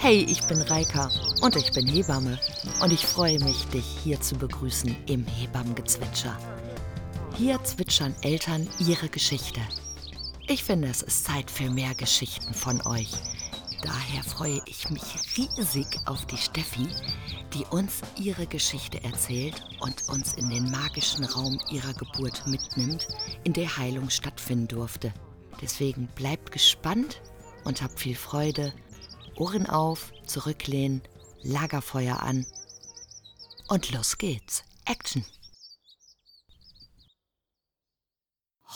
Hey, ich bin Reika und ich bin Hebamme und ich freue mich, dich hier zu begrüßen im Hebammengezwitscher. Hier zwitschern Eltern ihre Geschichte. Ich finde, es ist Zeit für mehr Geschichten von euch. Daher freue ich mich riesig auf die Steffi, die uns ihre Geschichte erzählt und uns in den magischen Raum ihrer Geburt mitnimmt, in der Heilung stattfinden durfte. Deswegen bleibt gespannt und habt viel Freude. Ohren auf, zurücklehnen, Lagerfeuer an. Und los geht's. Action.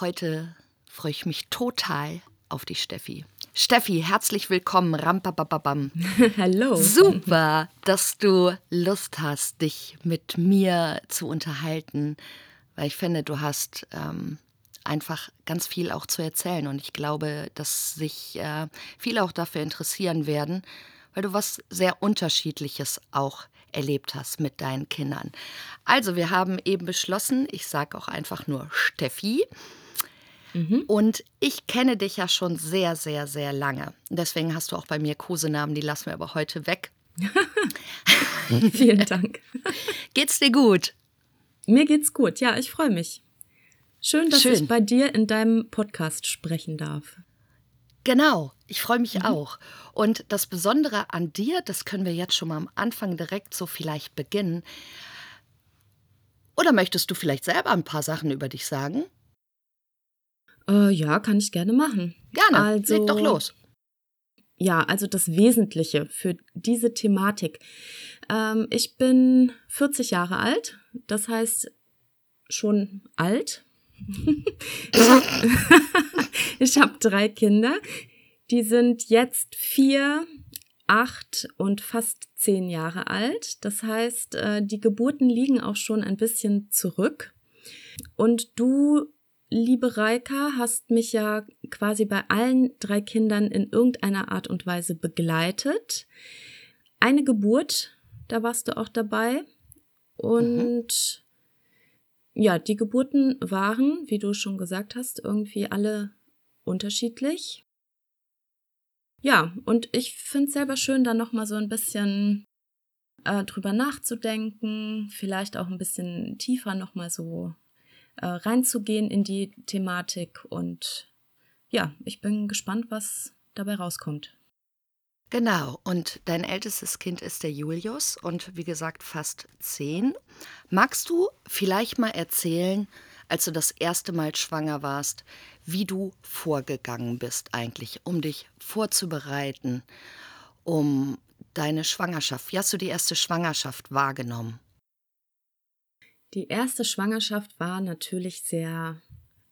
Heute freue ich mich total auf die Steffi. Steffi, herzlich willkommen. Rampababam. Hallo. Super, dass du Lust hast, dich mit mir zu unterhalten, weil ich finde, du hast ähm, einfach ganz viel auch zu erzählen und ich glaube, dass sich äh, viele auch dafür interessieren werden, weil du was sehr Unterschiedliches auch erlebt hast mit deinen Kindern. Also, wir haben eben beschlossen, ich sage auch einfach nur Steffi. Mhm. Und ich kenne dich ja schon sehr, sehr, sehr lange. Deswegen hast du auch bei mir Kosenamen, die lassen wir aber heute weg. Vielen Dank. Geht's dir gut? Mir geht's gut, ja, ich freue mich. Schön, dass Schön. ich bei dir in deinem Podcast sprechen darf. Genau, ich freue mich mhm. auch. Und das Besondere an dir, das können wir jetzt schon mal am Anfang direkt so vielleicht beginnen. Oder möchtest du vielleicht selber ein paar Sachen über dich sagen? Äh, ja, kann ich gerne machen. Gerne, also, leg doch los. Ja, also das Wesentliche für diese Thematik. Ähm, ich bin 40 Jahre alt, das heißt schon alt. Ich habe hab drei Kinder. Die sind jetzt vier, acht und fast zehn Jahre alt. Das heißt, äh, die Geburten liegen auch schon ein bisschen zurück. Und du liebe Reika, hast mich ja quasi bei allen drei Kindern in irgendeiner Art und Weise begleitet. Eine Geburt, da warst du auch dabei. Und mhm. Ja, die Geburten waren, wie du schon gesagt hast, irgendwie alle unterschiedlich. Ja, und ich finde es selber schön, da nochmal so ein bisschen äh, drüber nachzudenken, vielleicht auch ein bisschen tiefer nochmal so äh, reinzugehen in die Thematik. Und ja, ich bin gespannt, was dabei rauskommt. Genau, und dein ältestes Kind ist der Julius und wie gesagt fast zehn. Magst du vielleicht mal erzählen, als du das erste Mal schwanger warst, wie du vorgegangen bist eigentlich, um dich vorzubereiten, um deine Schwangerschaft? Wie hast du die erste Schwangerschaft wahrgenommen? Die erste Schwangerschaft war natürlich sehr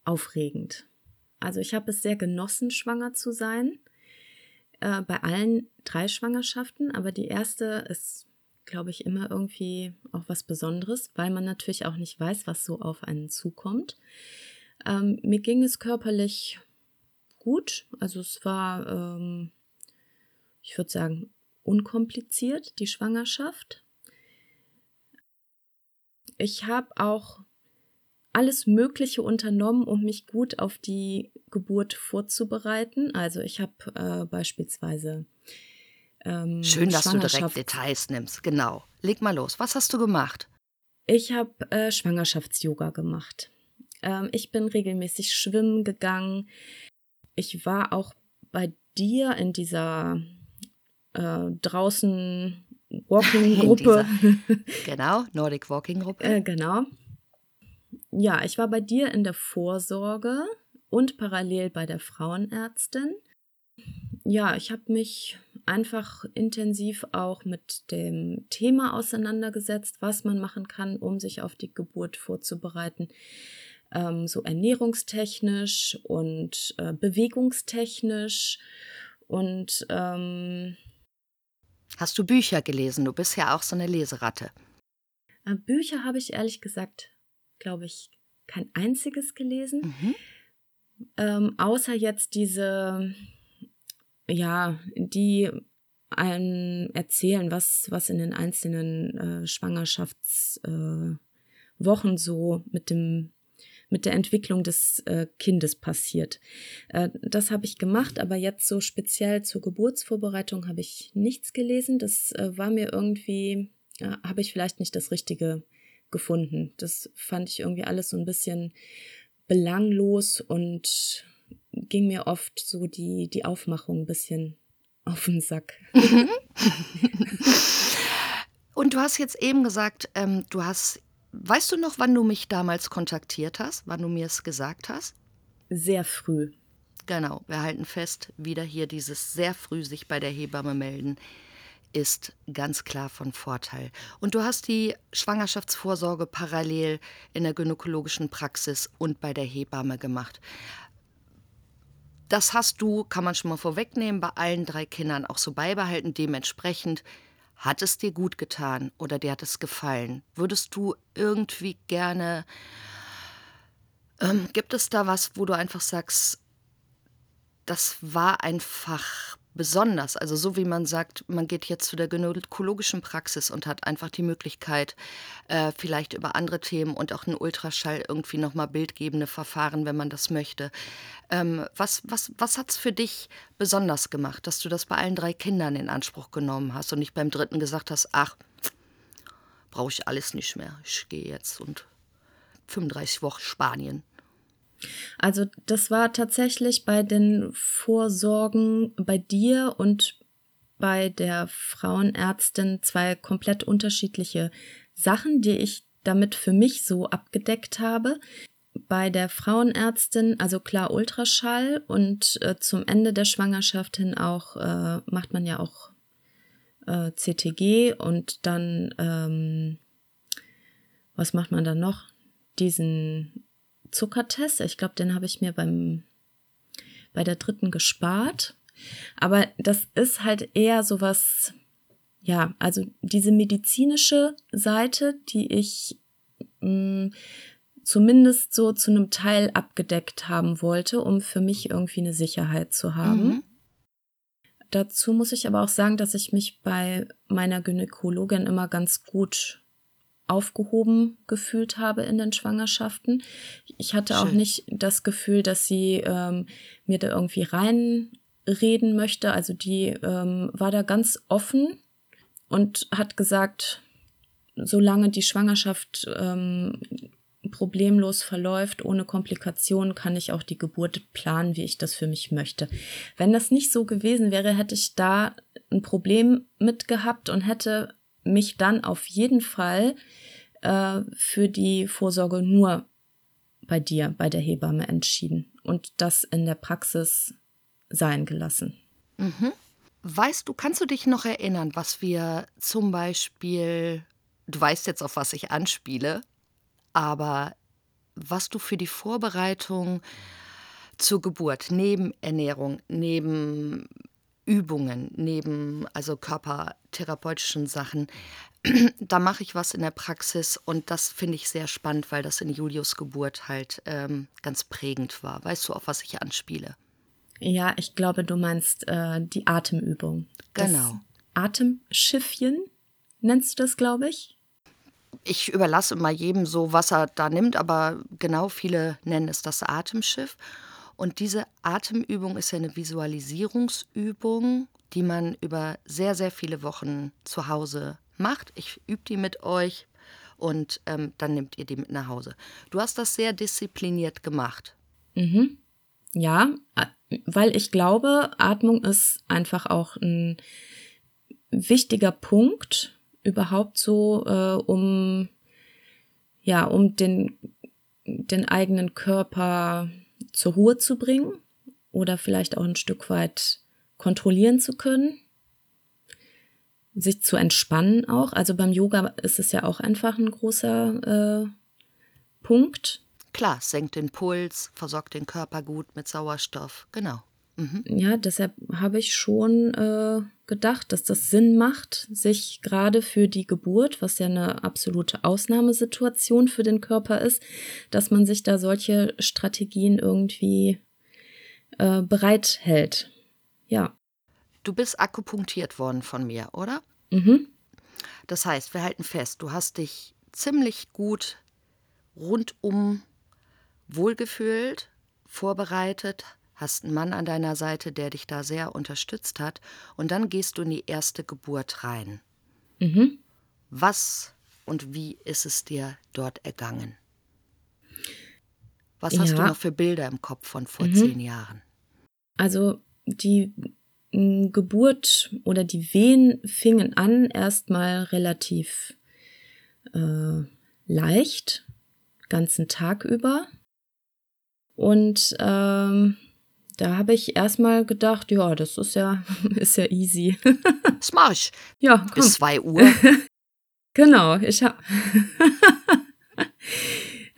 aufregend. Also ich habe es sehr genossen, schwanger zu sein. Äh, bei allen drei Schwangerschaften, aber die erste ist, glaube ich, immer irgendwie auch was Besonderes, weil man natürlich auch nicht weiß, was so auf einen zukommt. Ähm, mir ging es körperlich gut. Also es war, ähm, ich würde sagen, unkompliziert, die Schwangerschaft. Ich habe auch alles Mögliche unternommen, um mich gut auf die Geburt vorzubereiten. Also ich habe äh, beispielsweise ähm, Schön, dass du direkt Details nimmst. Genau. Leg mal los. Was hast du gemacht? Ich habe äh, Schwangerschafts-Yoga gemacht. Ähm, ich bin regelmäßig schwimmen gegangen. Ich war auch bei dir in dieser äh, draußen Walking-Gruppe. genau, Nordic Walking-Gruppe. Äh, genau. Ja, ich war bei dir in der Vorsorge und parallel bei der Frauenärztin. Ja, ich habe mich einfach intensiv auch mit dem Thema auseinandergesetzt, was man machen kann, um sich auf die Geburt vorzubereiten. Ähm, so ernährungstechnisch und äh, bewegungstechnisch und ähm, Hast du Bücher gelesen? Du bist ja auch so eine Leseratte. Äh, Bücher habe ich ehrlich gesagt, glaube ich, kein einziges gelesen. Mhm. Ähm, außer jetzt diese, ja, die einem erzählen, was, was in den einzelnen äh, Schwangerschaftswochen äh, so mit dem mit der Entwicklung des äh, Kindes passiert. Äh, das habe ich gemacht, aber jetzt so speziell zur Geburtsvorbereitung habe ich nichts gelesen. Das äh, war mir irgendwie, äh, habe ich vielleicht nicht das Richtige gefunden. Das fand ich irgendwie alles so ein bisschen belanglos und ging mir oft so die, die Aufmachung ein bisschen auf den Sack. und du hast jetzt eben gesagt, ähm, du hast Weißt du noch, wann du mich damals kontaktiert hast, wann du mir es gesagt hast? Sehr früh. Genau, wir halten fest, wieder hier dieses sehr früh sich bei der Hebamme melden ist ganz klar von Vorteil. Und du hast die Schwangerschaftsvorsorge parallel in der gynäkologischen Praxis und bei der Hebamme gemacht. Das hast du, kann man schon mal vorwegnehmen, bei allen drei Kindern auch so beibehalten. Dementsprechend hat es dir gut getan oder dir hat es gefallen? Würdest du irgendwie gerne, ähm, gibt es da was, wo du einfach sagst, das war einfach besonders. Also so wie man sagt, man geht jetzt zu der gynäkologischen Praxis und hat einfach die Möglichkeit, äh, vielleicht über andere Themen und auch einen Ultraschall irgendwie nochmal bildgebende Verfahren, wenn man das möchte. Ähm, was was, was hat es für dich besonders gemacht, dass du das bei allen drei Kindern in Anspruch genommen hast und nicht beim dritten gesagt hast, ach, brauche ich alles nicht mehr. Ich gehe jetzt und 35 Wochen Spanien. Also das war tatsächlich bei den Vorsorgen bei dir und bei der Frauenärztin zwei komplett unterschiedliche Sachen, die ich damit für mich so abgedeckt habe. Bei der Frauenärztin, also klar Ultraschall und äh, zum Ende der Schwangerschaft hin auch, äh, macht man ja auch äh, CTG und dann, ähm, was macht man dann noch? Diesen Zuckertest. Ich glaube, den habe ich mir beim bei der dritten gespart. Aber das ist halt eher sowas, ja, also diese medizinische Seite, die ich mh, mm, zumindest so zu einem Teil abgedeckt haben wollte, um für mich irgendwie eine Sicherheit zu haben. Mhm. Dazu muss ich aber auch sagen, dass ich mich bei meiner Gynäkologin immer ganz gut aufgehoben gefühlt habe in den Schwangerschaften. Ich hatte Schön. auch nicht das Gefühl, dass sie ähm, mir da irgendwie reinreden möchte. Also die ähm, war da ganz offen und hat gesagt, solange die Schwangerschaft ähm, problemlos verläuft, ohne Komplikationen, kann ich auch die Geburt planen, wie ich das für mich möchte. Wenn das nicht so gewesen wäre, hätte ich da ein Problem mit gehabt und hätte mich dann auf jeden Fall äh, für die Vorsorge nur bei dir, bei der Hebamme entschieden und das in der Praxis sein gelassen. Mhm. Weißt du, kannst du dich noch erinnern, was wir zum Beispiel, du weißt jetzt, auf was ich anspiele, aber was du für die Vorbereitung zur Geburt, neben Ernährung, neben Übungen, neben also körpertherapeutischen Sachen, da mache ich was in der Praxis und das finde ich sehr spannend, weil das in Julius Geburt halt ähm, ganz prägend war. Weißt du, auf was ich anspiele? Ja, ich glaube, du meinst äh, die Atemübung. Genau. Das Atemschiffchen nennst du das, glaube ich? Ich überlasse mal jedem so, was er da nimmt, aber genau viele nennen es das Atemschiff. Und diese Atemübung ist ja eine Visualisierungsübung, die man über sehr, sehr viele Wochen zu Hause macht. Ich übe die mit euch und ähm, dann nehmt ihr die mit nach Hause. Du hast das sehr diszipliniert gemacht. Mhm. Ja, weil ich glaube, Atmung ist einfach auch ein wichtiger Punkt überhaupt so, äh, um ja, um den, den eigenen Körper zur Ruhe zu bringen oder vielleicht auch ein Stück weit kontrollieren zu können sich zu entspannen auch. Also beim Yoga ist es ja auch einfach ein großer äh, Punkt. Klar, senkt den Puls, versorgt den Körper gut mit Sauerstoff, genau. Mhm. Ja, deshalb habe ich schon äh, gedacht, dass das Sinn macht, sich gerade für die Geburt, was ja eine absolute Ausnahmesituation für den Körper ist, dass man sich da solche Strategien irgendwie äh, bereithält. Ja. Du bist akupunktiert worden von mir, oder? Mhm. Das heißt, wir halten fest, du hast dich ziemlich gut rundum wohlgefühlt, vorbereitet, hast einen Mann an deiner Seite, der dich da sehr unterstützt hat. Und dann gehst du in die erste Geburt rein. Mhm. Was und wie ist es dir dort ergangen? Was hast Ja. du noch für Bilder im Kopf von vor Mhm. zehn Jahren? Also die Geburt oder die Wehen fingen an erstmal relativ äh, leicht, ganzen Tag über. Und ähm, da habe ich erstmal gedacht, ja, das ist ja, ist ja easy. Das mach ich. ja, komm. Bis zwei Uhr. Genau, ich habe.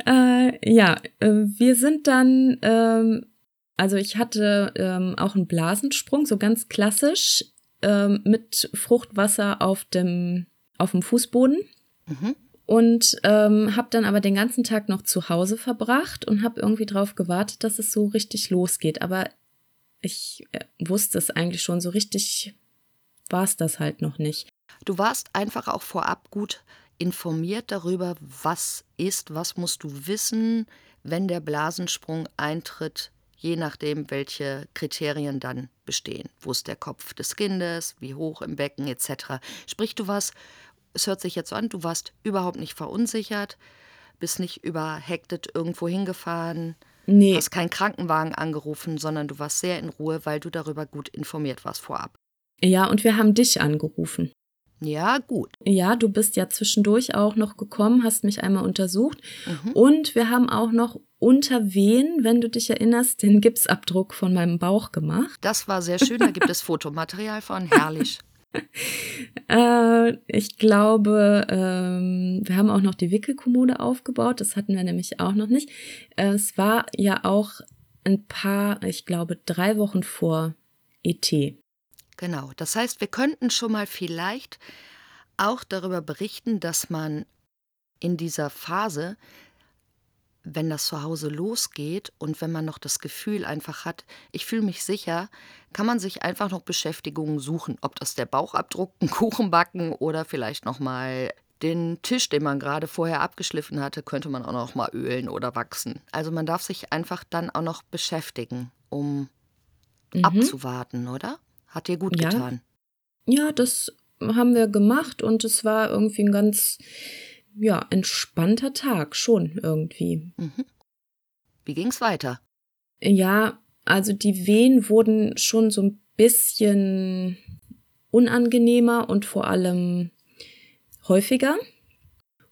äh, ja, äh, wir sind dann, ähm, also ich hatte ähm, auch einen Blasensprung, so ganz klassisch, ähm, mit Fruchtwasser auf dem, auf dem Fußboden. Mhm. Und ähm, habe dann aber den ganzen Tag noch zu Hause verbracht und habe irgendwie drauf gewartet, dass es so richtig losgeht. Aber ich äh, wusste es eigentlich schon, so richtig war es das halt noch nicht. Du warst einfach auch vorab gut informiert darüber, was ist, was musst du wissen, wenn der Blasensprung eintritt, je nachdem, welche Kriterien dann bestehen. Wo ist der Kopf des Kindes, wie hoch im Becken etc. Sprich, du warst, es hört sich jetzt so an, du warst überhaupt nicht verunsichert, bist nicht überhektet irgendwo hingefahren, Nee, hast keinen Krankenwagen angerufen, sondern du warst sehr in Ruhe, weil du darüber gut informiert warst vorab. ja, und wir haben dich angerufen. Ja, gut. Ja, du bist ja zwischendurch auch noch gekommen, hast mich einmal untersucht. Mhm. Und wir haben auch noch unter Wehen, wenn du dich erinnerst, den Gipsabdruck von meinem Bauch gemacht. Das war sehr schön, da gibt es Fotomaterial von, herrlich. Äh, ich glaube, ähm, wir haben auch noch die Wickelkommode aufgebaut. Das hatten wir nämlich auch noch nicht. Äh, es war ja auch ein paar, ich glaube, drei Wochen vor ET. Genau, das heißt, wir könnten schon mal vielleicht auch darüber berichten, dass man in dieser Phase, wenn das zu Hause losgeht und wenn man noch das Gefühl einfach hat, ich fühle mich sicher, kann man sich einfach noch Beschäftigungen suchen, ob das der Bauchabdruck, ein Kuchen backen oder vielleicht noch mal den Tisch, den man gerade vorher abgeschliffen hatte, könnte man auch noch mal ölen oder wachsen. Also man darf sich einfach dann auch noch beschäftigen, um Mhm. abzuwarten, oder? Hat dir gut Ja. getan. Ja, das haben wir gemacht und es war irgendwie ein ganz, ja, entspannter Tag schon irgendwie. Mhm. Wie ging's weiter? Ja, also die Wehen wurden schon so ein bisschen unangenehmer und vor allem häufiger.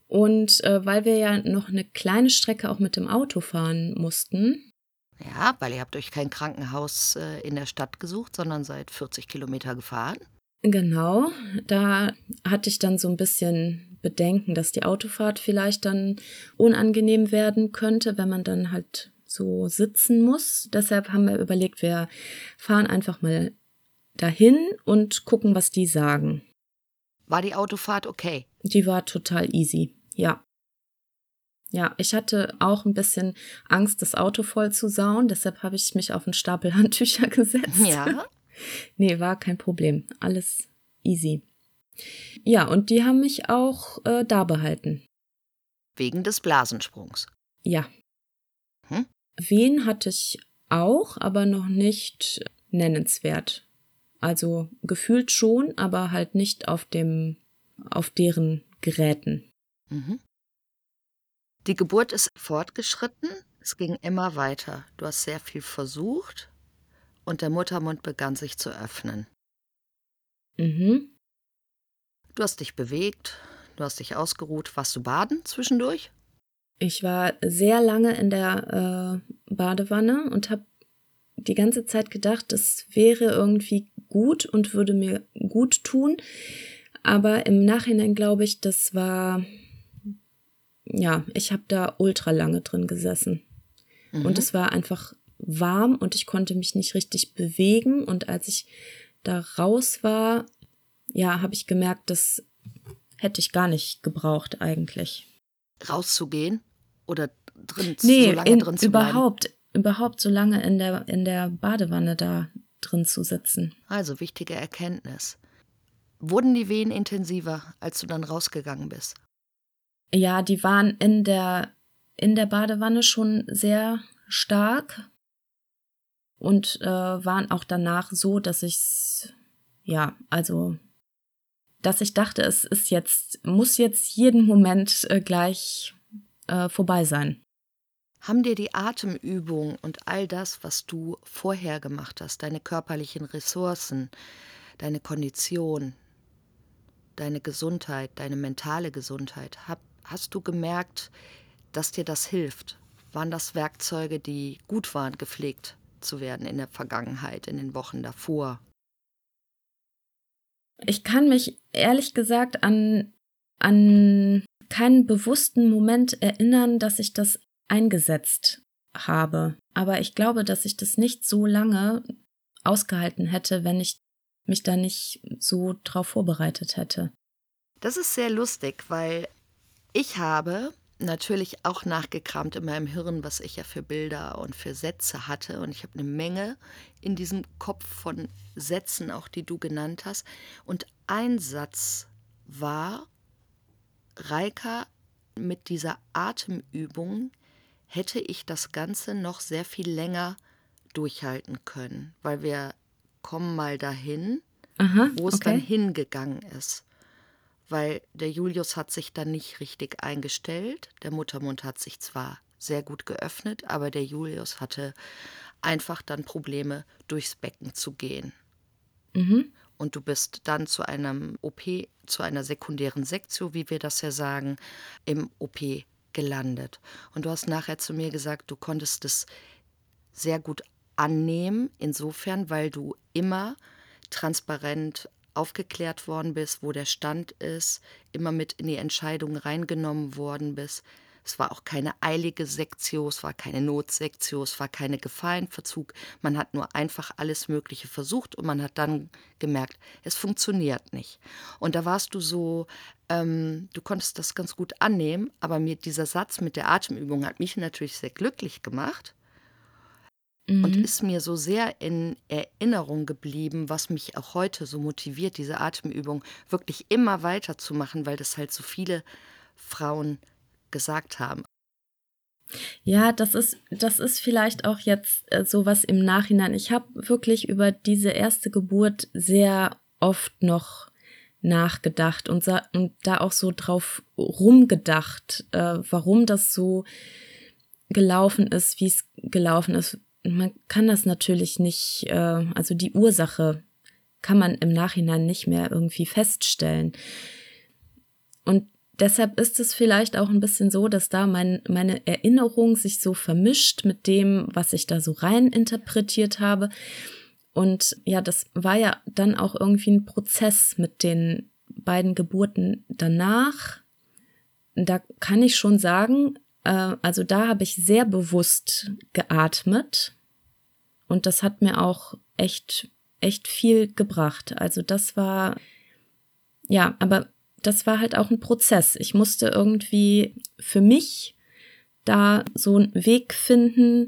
Und äh, weil wir ja noch eine kleine Strecke auch mit dem Auto fahren mussten, Ja, weil ihr habt euch kein Krankenhaus äh, in der Stadt gesucht, sondern seid 40 Kilometer gefahren. genau, da hatte ich dann so ein bisschen Bedenken, dass die Autofahrt vielleicht dann unangenehm werden könnte, wenn man dann halt so sitzen muss. Deshalb haben wir überlegt, wir fahren einfach mal dahin und gucken, was die sagen. War die Autofahrt okay? Die war total easy, ja. Ja, ich hatte auch ein bisschen Angst, das Auto voll zu sauen, deshalb habe ich mich auf einen Stapel Handtücher gesetzt. Ja. Nee, war kein Problem. Alles easy. Ja, und die haben mich auch äh, da behalten. Wegen des Blasensprungs. Ja. Hm? Wen hatte ich auch, aber noch nicht nennenswert. Also gefühlt schon, aber halt nicht auf dem, auf deren Geräten. Mhm. Die Geburt ist fortgeschritten. Es ging immer weiter. Du hast sehr viel versucht und der Muttermund begann sich zu öffnen. Mhm. Du hast dich bewegt, du hast dich ausgeruht. Warst du baden zwischendurch? Ich war sehr lange in der äh, Badewanne und habe die ganze Zeit gedacht, es wäre irgendwie gut und würde mir gut tun. Aber im Nachhinein glaube ich, das war, ja, ich habe da ultra lange drin gesessen. Mhm. Und es war einfach warm und ich konnte mich nicht richtig bewegen. Und als ich da raus war, ja, habe ich gemerkt, das hätte ich gar nicht gebraucht eigentlich. rauszugehen oder drin, Nee, so lange in, drin zu bleiben? überhaupt, überhaupt so lange in der, in der Badewanne da drin zu sitzen. Also wichtige Erkenntnis. Wurden die Wehen intensiver, als du dann rausgegangen bist? Ja, die waren in der in der Badewanne schon sehr stark und äh, waren auch danach so, dass ich ja, also dass ich dachte, es ist jetzt, muss jetzt jeden Moment äh, gleich äh, vorbei sein. Haben dir die Atemübung und all das, was du vorher gemacht hast, deine körperlichen Ressourcen, deine Kondition, deine Gesundheit, deine mentale Gesundheit, hab, hast du gemerkt, dass dir das hilft? Waren das Werkzeuge, die gut waren, gepflegt zu werden in der Vergangenheit, in den Wochen davor? Ich kann mich ehrlich gesagt an, an keinen bewussten Moment erinnern, dass ich das eingesetzt habe. Aber ich glaube, dass ich das nicht so lange ausgehalten hätte, wenn ich mich da nicht so drauf vorbereitet hätte. Das ist sehr lustig, weil ich habe natürlich auch nachgekramt in meinem Hirn, was ich ja für Bilder und für Sätze hatte. Und ich habe eine Menge in diesem Kopf von Sätzen, auch die du genannt hast. Und ein Satz war, Reika, mit dieser Atemübung hätte ich das Ganze noch sehr viel länger durchhalten können, weil wir kommen mal dahin, Aha, wo es okay. dann hingegangen ist weil der Julius hat sich dann nicht richtig eingestellt. Der Muttermund hat sich zwar sehr gut geöffnet, aber der Julius hatte einfach dann Probleme, durchs Becken zu gehen. Mhm. Und du bist dann zu einem OP, zu einer sekundären Sektio, wie wir das ja sagen, im OP gelandet. Und du hast nachher zu mir gesagt, du konntest es sehr gut annehmen, insofern, weil du immer transparent aufgeklärt worden bist, wo der Stand ist, immer mit in die Entscheidung reingenommen worden bist. Es war auch keine eilige Sektio, es war keine Notsektio, es war keine Gefahrenverzug. Man hat nur einfach alles Mögliche versucht und man hat dann gemerkt, es funktioniert nicht. Und da warst du so, ähm, du konntest das ganz gut annehmen, aber mir dieser Satz mit der Atemübung hat mich natürlich sehr glücklich gemacht mhm. und ist mir so sehr in Erinnerung geblieben, was mich auch heute so motiviert, diese Atemübung wirklich immer weiterzumachen, weil das halt so viele Frauen gesagt haben. Ja, das ist, das ist vielleicht auch jetzt äh, sowas im Nachhinein. Ich habe wirklich über diese erste Geburt sehr oft noch nachgedacht und, und da auch so drauf rumgedacht, äh, warum das so gelaufen ist, wie es gelaufen ist, man kann das natürlich nicht, äh, also die Ursache kann man im Nachhinein nicht mehr irgendwie feststellen. Und deshalb ist es vielleicht auch ein bisschen so, dass da mein, meine Erinnerung sich so vermischt mit dem, was ich da so rein interpretiert habe. Und ja, das war ja dann auch irgendwie ein Prozess mit den beiden Geburten danach. Da kann ich schon sagen, äh, also da habe ich sehr bewusst geatmet und das hat mir auch echt, echt viel gebracht. Also das war, ja, aber das war halt auch ein Prozess. Ich musste irgendwie für mich da so einen Weg finden,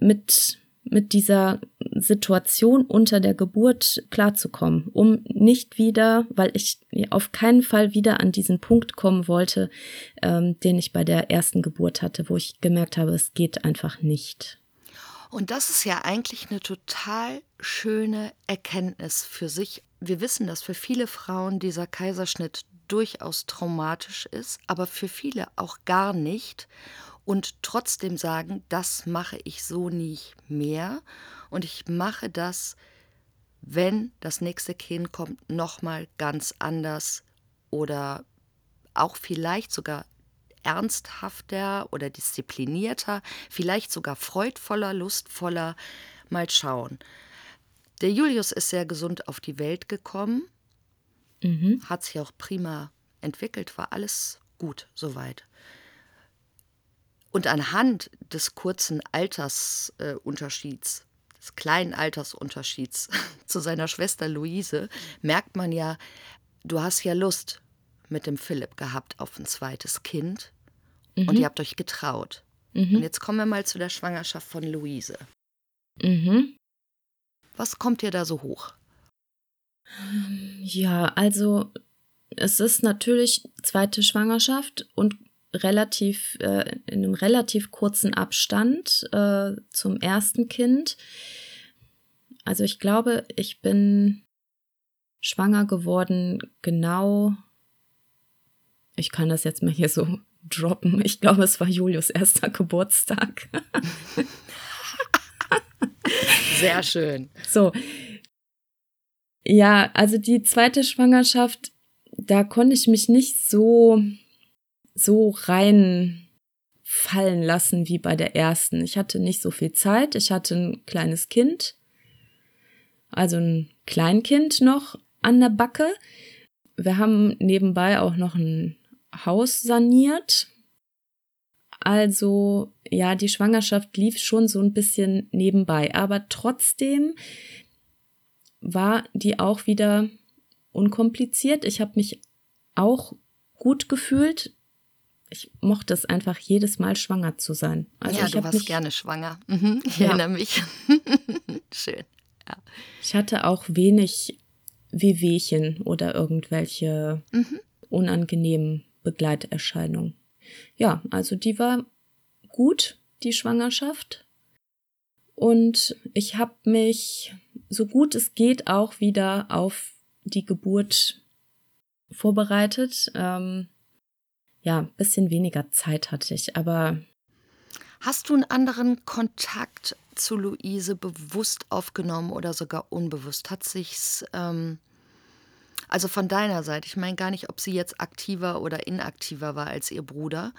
mit, mit dieser Situation unter der Geburt klarzukommen, um nicht wieder, weil ich auf keinen Fall wieder an diesen Punkt kommen wollte, ähm, den ich bei der ersten Geburt hatte, wo ich gemerkt habe, es geht einfach nicht. Und das ist ja eigentlich eine total schöne Erkenntnis für sich. Wir wissen, dass für viele Frauen dieser Kaiserschnitt durchaus traumatisch ist, aber für viele auch gar nicht und trotzdem sagen, das mache ich so nicht mehr und ich mache das, wenn das nächste Kind kommt, nochmal ganz anders oder auch vielleicht sogar ernsthafter oder disziplinierter, vielleicht sogar freudvoller, lustvoller. Mal schauen. Der Julius ist sehr gesund auf die Welt gekommen, mhm. hat sich auch prima entwickelt, war alles gut soweit. Und anhand des kurzen Altersunterschieds, des kleinen Altersunterschieds zu seiner Schwester Luise, merkt man ja, du hast ja Lust mit dem Philipp gehabt auf ein zweites Kind mhm. und ihr habt euch getraut. Mhm. Und jetzt kommen wir mal zu der Schwangerschaft von Luise. Mhm. Was kommt dir da so hoch? Ja, also es ist natürlich zweite Schwangerschaft und relativ, äh, in einem relativ kurzen Abstand äh, zum ersten Kind. Also ich glaube, ich bin schwanger geworden genau, ich kann das jetzt mal hier so droppen. Ich glaube, es war Julius erster Geburtstag. Sehr schön. So. Ja, also die zweite Schwangerschaft, da konnte ich mich nicht so, so rein fallen lassen wie bei der ersten. Ich hatte nicht so viel Zeit. Ich hatte ein kleines Kind, also ein Kleinkind noch an der Backe. Wir haben nebenbei auch noch ein Haus saniert. Also ja, die Schwangerschaft lief schon so ein bisschen nebenbei, aber trotzdem war die auch wieder unkompliziert. Ich habe mich auch gut gefühlt. Ich mochte es einfach jedes Mal schwanger zu sein. Also ja, du warst mich, gerne schwanger. Mhm, ich ja. erinnere mich. Schön. Ja. Ich hatte auch wenig Wehwehchen oder irgendwelche mhm. unangenehmen Begleiterscheinungen. Ja, also die war gut, die Schwangerschaft. Und ich habe mich so gut es geht auch wieder auf die Geburt vorbereitet. Ähm, ja, bisschen weniger Zeit hatte ich, aber. Hast du einen anderen Kontakt zu Luise bewusst aufgenommen oder sogar unbewusst? Hat sich's ähm, also von deiner Seite, ich meine gar nicht, ob sie jetzt aktiver oder inaktiver war als ihr Bruder,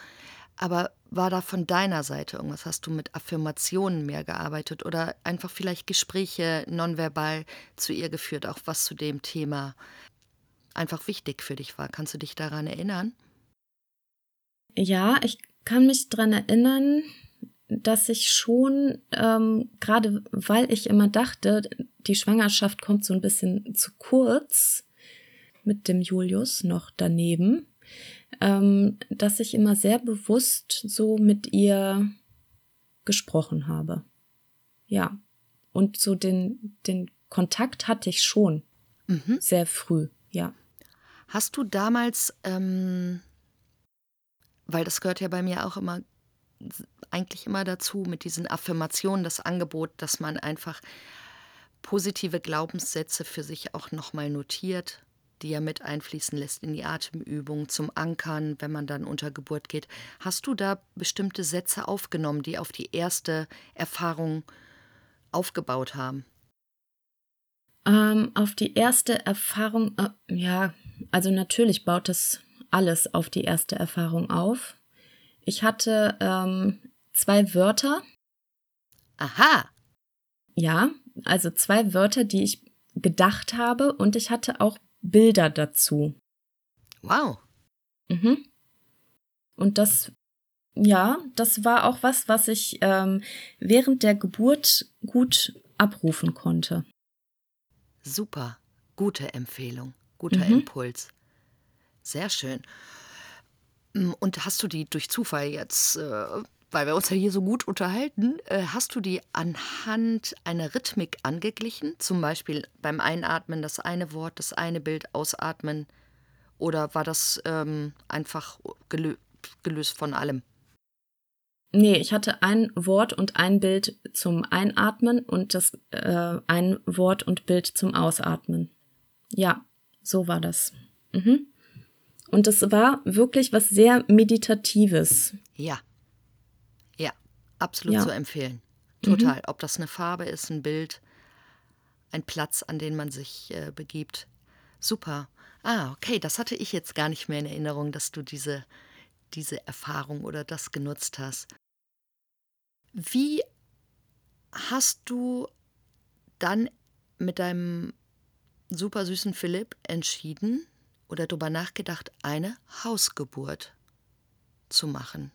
aber war da von deiner Seite irgendwas? Hast du mit Affirmationen mehr gearbeitet oder einfach vielleicht Gespräche nonverbal zu ihr geführt, auch was zu dem Thema einfach wichtig für dich war? Kannst du dich daran erinnern? Ja, ich kann mich daran erinnern, dass ich schon, ähm, gerade weil ich immer dachte, die Schwangerschaft kommt so ein bisschen zu kurz, mit dem Julius noch daneben, ähm, dass ich immer sehr bewusst so mit ihr gesprochen habe. Ja. Und so den, den Kontakt hatte ich schon mhm. sehr früh, ja. Hast du damals, ähm, weil das gehört ja bei mir auch immer, eigentlich immer dazu, mit diesen Affirmationen, das Angebot, dass man einfach positive Glaubenssätze für sich auch nochmal notiert die er mit einfließen lässt in die Atemübung, zum Ankern, wenn man dann unter Geburt geht. Hast du da bestimmte Sätze aufgenommen, die auf die erste Erfahrung aufgebaut haben? Ähm, auf die erste Erfahrung, äh, ja, also natürlich baut das alles auf die erste Erfahrung auf. Ich hatte ähm, zwei Wörter. Aha. Ja, also zwei Wörter, die ich gedacht habe und ich hatte auch Bilder dazu. Wow. Mhm. Und das, ja, das war auch was, was ich ähm, während der Geburt gut abrufen konnte. Super, gute Empfehlung, guter mhm. Impuls. Sehr schön. Mm, und hast du die durch Zufall jetzt äh, weil wir uns ja hier so gut unterhalten, äh, hast du die anhand einer Rhythmik angeglichen? Zum Beispiel beim Einatmen das eine Wort, das eine Bild, ausatmen? Oder war das ähm, einfach gelö gelöst von allem? Nee, ich hatte ein Wort und ein Bild zum Einatmen und das äh, ein Wort und Bild zum Ausatmen. Ja, so war das. Mhm. Und es war wirklich was sehr Meditatives. Ja. Absolut ja. zu empfehlen. Total. Mhm. Ob das eine Farbe ist, ein Bild, ein Platz, an den man sich äh, begibt. Super. Ah, okay, das hatte ich jetzt gar nicht mehr in Erinnerung, dass du diese, diese Erfahrung oder das genutzt hast. Wie hast du dann mit deinem super süßen Philipp entschieden oder darüber nachgedacht, eine Hausgeburt zu machen?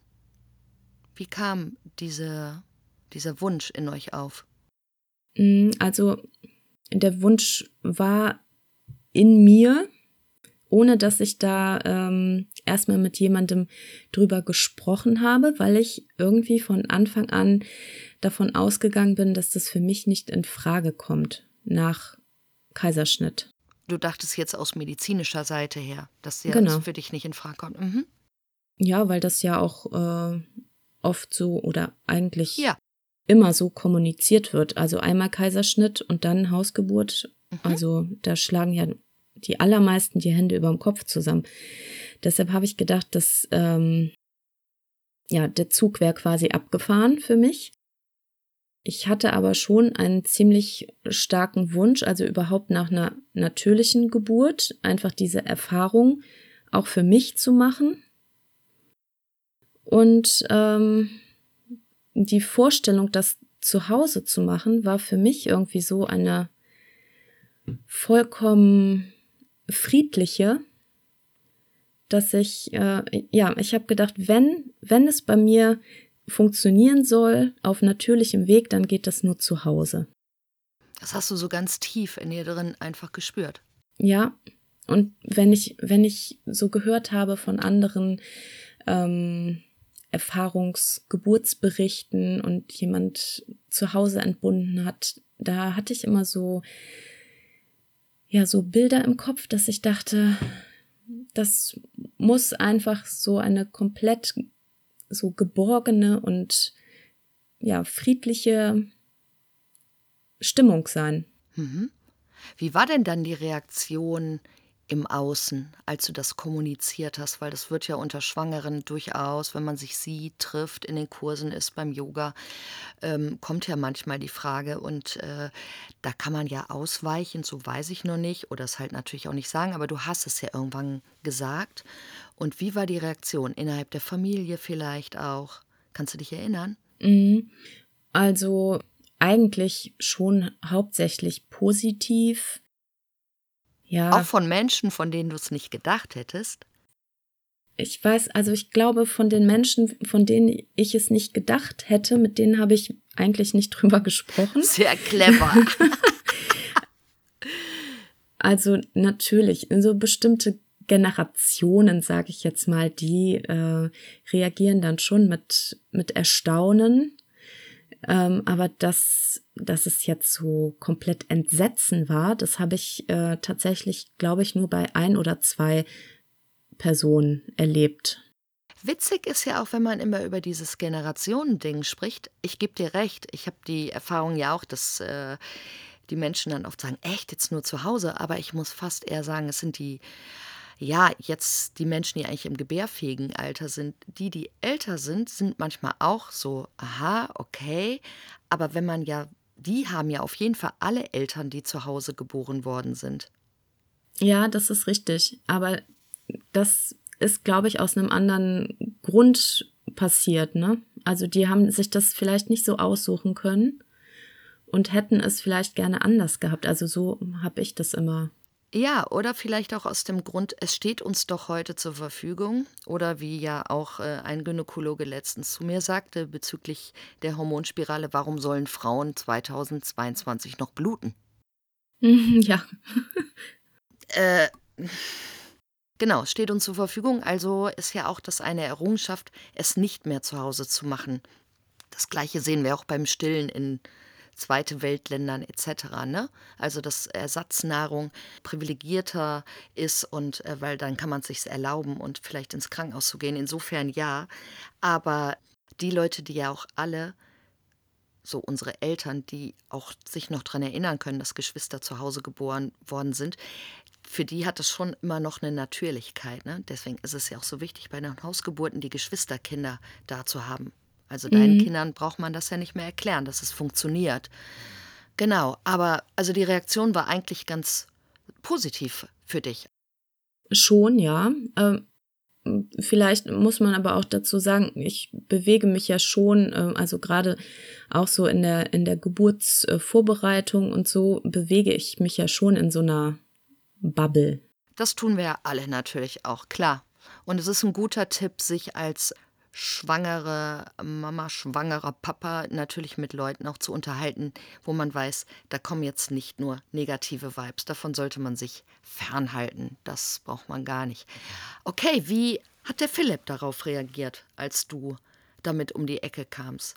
Wie kam diese, dieser Wunsch in euch auf? Mm, also der Wunsch war in mir, ohne dass ich da ähm, erstmal mit jemandem drüber gesprochen habe, weil ich irgendwie von Anfang an davon ausgegangen bin, dass das für mich nicht in Frage kommt nach Kaiserschnitt. Du dachtest jetzt aus medizinischer Seite her, dass ja genau. das für dich nicht in Frage kommt. Mhm. Ja, weil das ja auch äh, oft so oder eigentlich Ja. immer so kommuniziert wird. Also einmal Kaiserschnitt und dann Hausgeburt. Also da schlagen ja die allermeisten die Hände über dem Kopf zusammen. Deshalb habe ich gedacht, dass ähm, ja der Zug wäre quasi abgefahren für mich. Ich hatte aber schon einen ziemlich starken Wunsch, also überhaupt nach einer natürlichen Geburt, einfach diese Erfahrung auch für mich zu machen. Und ähm, die Vorstellung, das zu Hause zu machen, war für mich irgendwie so eine vollkommen friedliche, dass ich, äh, ja, ich habe gedacht, wenn, wenn es bei mir funktionieren soll auf natürlichem Weg, dann geht das nur zu Hause. Das hast du so ganz tief in dir drin einfach gespürt. Ja, und wenn ich, wenn ich so gehört habe von anderen ähm, Erfahrungsgeburtsberichten und jemand zu Hause entbunden hat, da hatte ich immer so, ja, so Bilder im Kopf, dass ich dachte, das muss einfach so eine komplett so geborgene und ja, friedliche Stimmung sein. Mhm. Wie war denn dann die Reaktion im Außen, als du das kommuniziert hast? Weil das wird ja unter Schwangeren durchaus, wenn man sich sieht, trifft, in den Kursen ist, beim Yoga, ähm, kommt ja manchmal die Frage. Und äh, da kann man ja ausweichen, so weiß ich noch nicht, oder es halt natürlich auch nicht sagen, aber du hast es ja irgendwann gesagt. Und wie war die Reaktion innerhalb der Familie vielleicht auch? Kannst du dich erinnern? Mhm. Also eigentlich schon hauptsächlich positiv. Ja. Auch von Menschen, von denen du es nicht gedacht hättest? Ich weiß, also ich glaube, von den Menschen, von denen ich es nicht gedacht hätte, mit denen habe ich eigentlich nicht drüber gesprochen. Sehr clever. also natürlich, in so bestimmte Generationen, sage ich jetzt mal, die äh, reagieren dann schon mit, mit Erstaunen. Ähm, aber dass, dass es jetzt so komplett Entsetzen war, das habe ich äh, tatsächlich, glaube ich, nur bei ein oder zwei Personen erlebt. Witzig ist ja auch, wenn man immer über dieses Generationending spricht. Ich gebe dir recht, ich habe die Erfahrung ja auch, dass äh, die Menschen dann oft sagen, echt jetzt nur zu Hause, aber ich muss fast eher sagen, es sind die ja, jetzt die Menschen, die eigentlich im gebärfähigen Alter sind, die, die älter sind, sind manchmal auch so, aha, okay. Aber wenn man ja, die haben ja auf jeden Fall alle Eltern, die zu Hause geboren worden sind. Ja, das ist richtig. Aber das ist, glaube ich, aus einem anderen Grund passiert, ne? Also die haben sich das vielleicht nicht so aussuchen können und hätten es vielleicht gerne anders gehabt. Also so habe ich das immer ja, oder vielleicht auch aus dem Grund, es steht uns doch heute zur Verfügung. Oder wie ja auch äh, ein Gynäkologe letztens zu mir sagte bezüglich der Hormonspirale, warum sollen Frauen 2022 noch bluten? Ja. äh, genau, es steht uns zur Verfügung. Also ist ja auch das eine Errungenschaft, es nicht mehr zu Hause zu machen. Das gleiche sehen wir auch beim Stillen in zweite Weltländern etc. Ne? Also dass Ersatznahrung privilegierter ist und äh, weil dann kann man es sich erlauben und vielleicht ins Krankenhaus zu gehen. Insofern ja. Aber die Leute, die ja auch alle so unsere Eltern, die auch sich noch daran erinnern können, dass Geschwister zu Hause geboren worden sind, für die hat das schon immer noch eine Natürlichkeit. Ne? Deswegen ist es ja auch so wichtig, bei den Hausgeburten die Geschwisterkinder da zu haben. Also deinen Mhm. Kindern braucht man das ja nicht mehr erklären, dass es funktioniert. Genau, aber also die Reaktion war eigentlich ganz positiv für dich. Schon, ja. Ähm, vielleicht muss man aber auch dazu sagen, ich bewege mich ja schon, ähm, also gerade auch so in der, in der Geburtsvorbereitung und so bewege ich mich ja schon in so einer Bubble. Das tun wir ja alle natürlich auch, klar. Und es ist ein guter Tipp, sich als schwangere Mama, schwangerer Papa natürlich mit Leuten auch zu unterhalten, wo man weiß, da kommen jetzt nicht nur negative Vibes. Davon sollte man sich fernhalten. Das braucht man gar nicht. Okay, wie hat der Philipp darauf reagiert, als du damit um die Ecke kamst?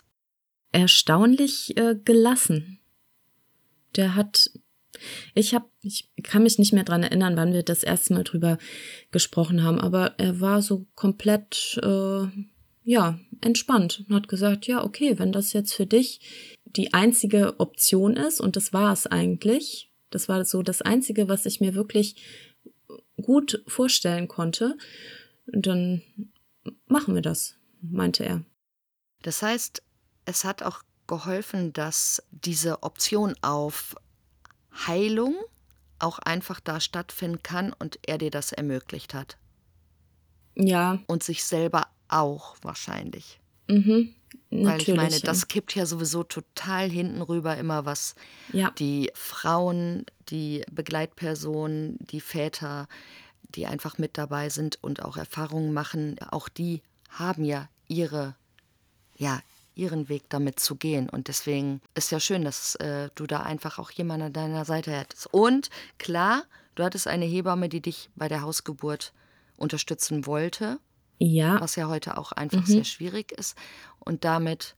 Erstaunlich äh, gelassen. Der hat Ich habe, ich kann mich nicht mehr dran erinnern, wann wir das erste Mal drüber gesprochen haben, aber er war so komplett, äh, ja, entspannt und hat gesagt, ja, okay, wenn das jetzt für dich die einzige Option ist, und das war es eigentlich, das war so das Einzige, was ich mir wirklich gut vorstellen konnte, dann machen wir das, meinte er. Das heißt, es hat auch geholfen, dass diese Option auf Heilung auch einfach da stattfinden kann und er dir das ermöglicht hat. Ja. Und sich selber auch wahrscheinlich. Mhm. Weil ich meine, das kippt ja sowieso total hinten rüber immer was ja. die Frauen, die Begleitpersonen, die Väter, die einfach mit dabei sind und auch Erfahrungen machen, auch die haben ja ihre, ja, ihren Weg damit zu gehen. Und deswegen ist ja schön, dass äh, du da einfach auch jemanden an deiner Seite hättest. Und klar, du hattest eine Hebamme, die dich bei der Hausgeburt unterstützen wollte. Ja. Was ja heute auch einfach mhm. sehr schwierig ist. Und damit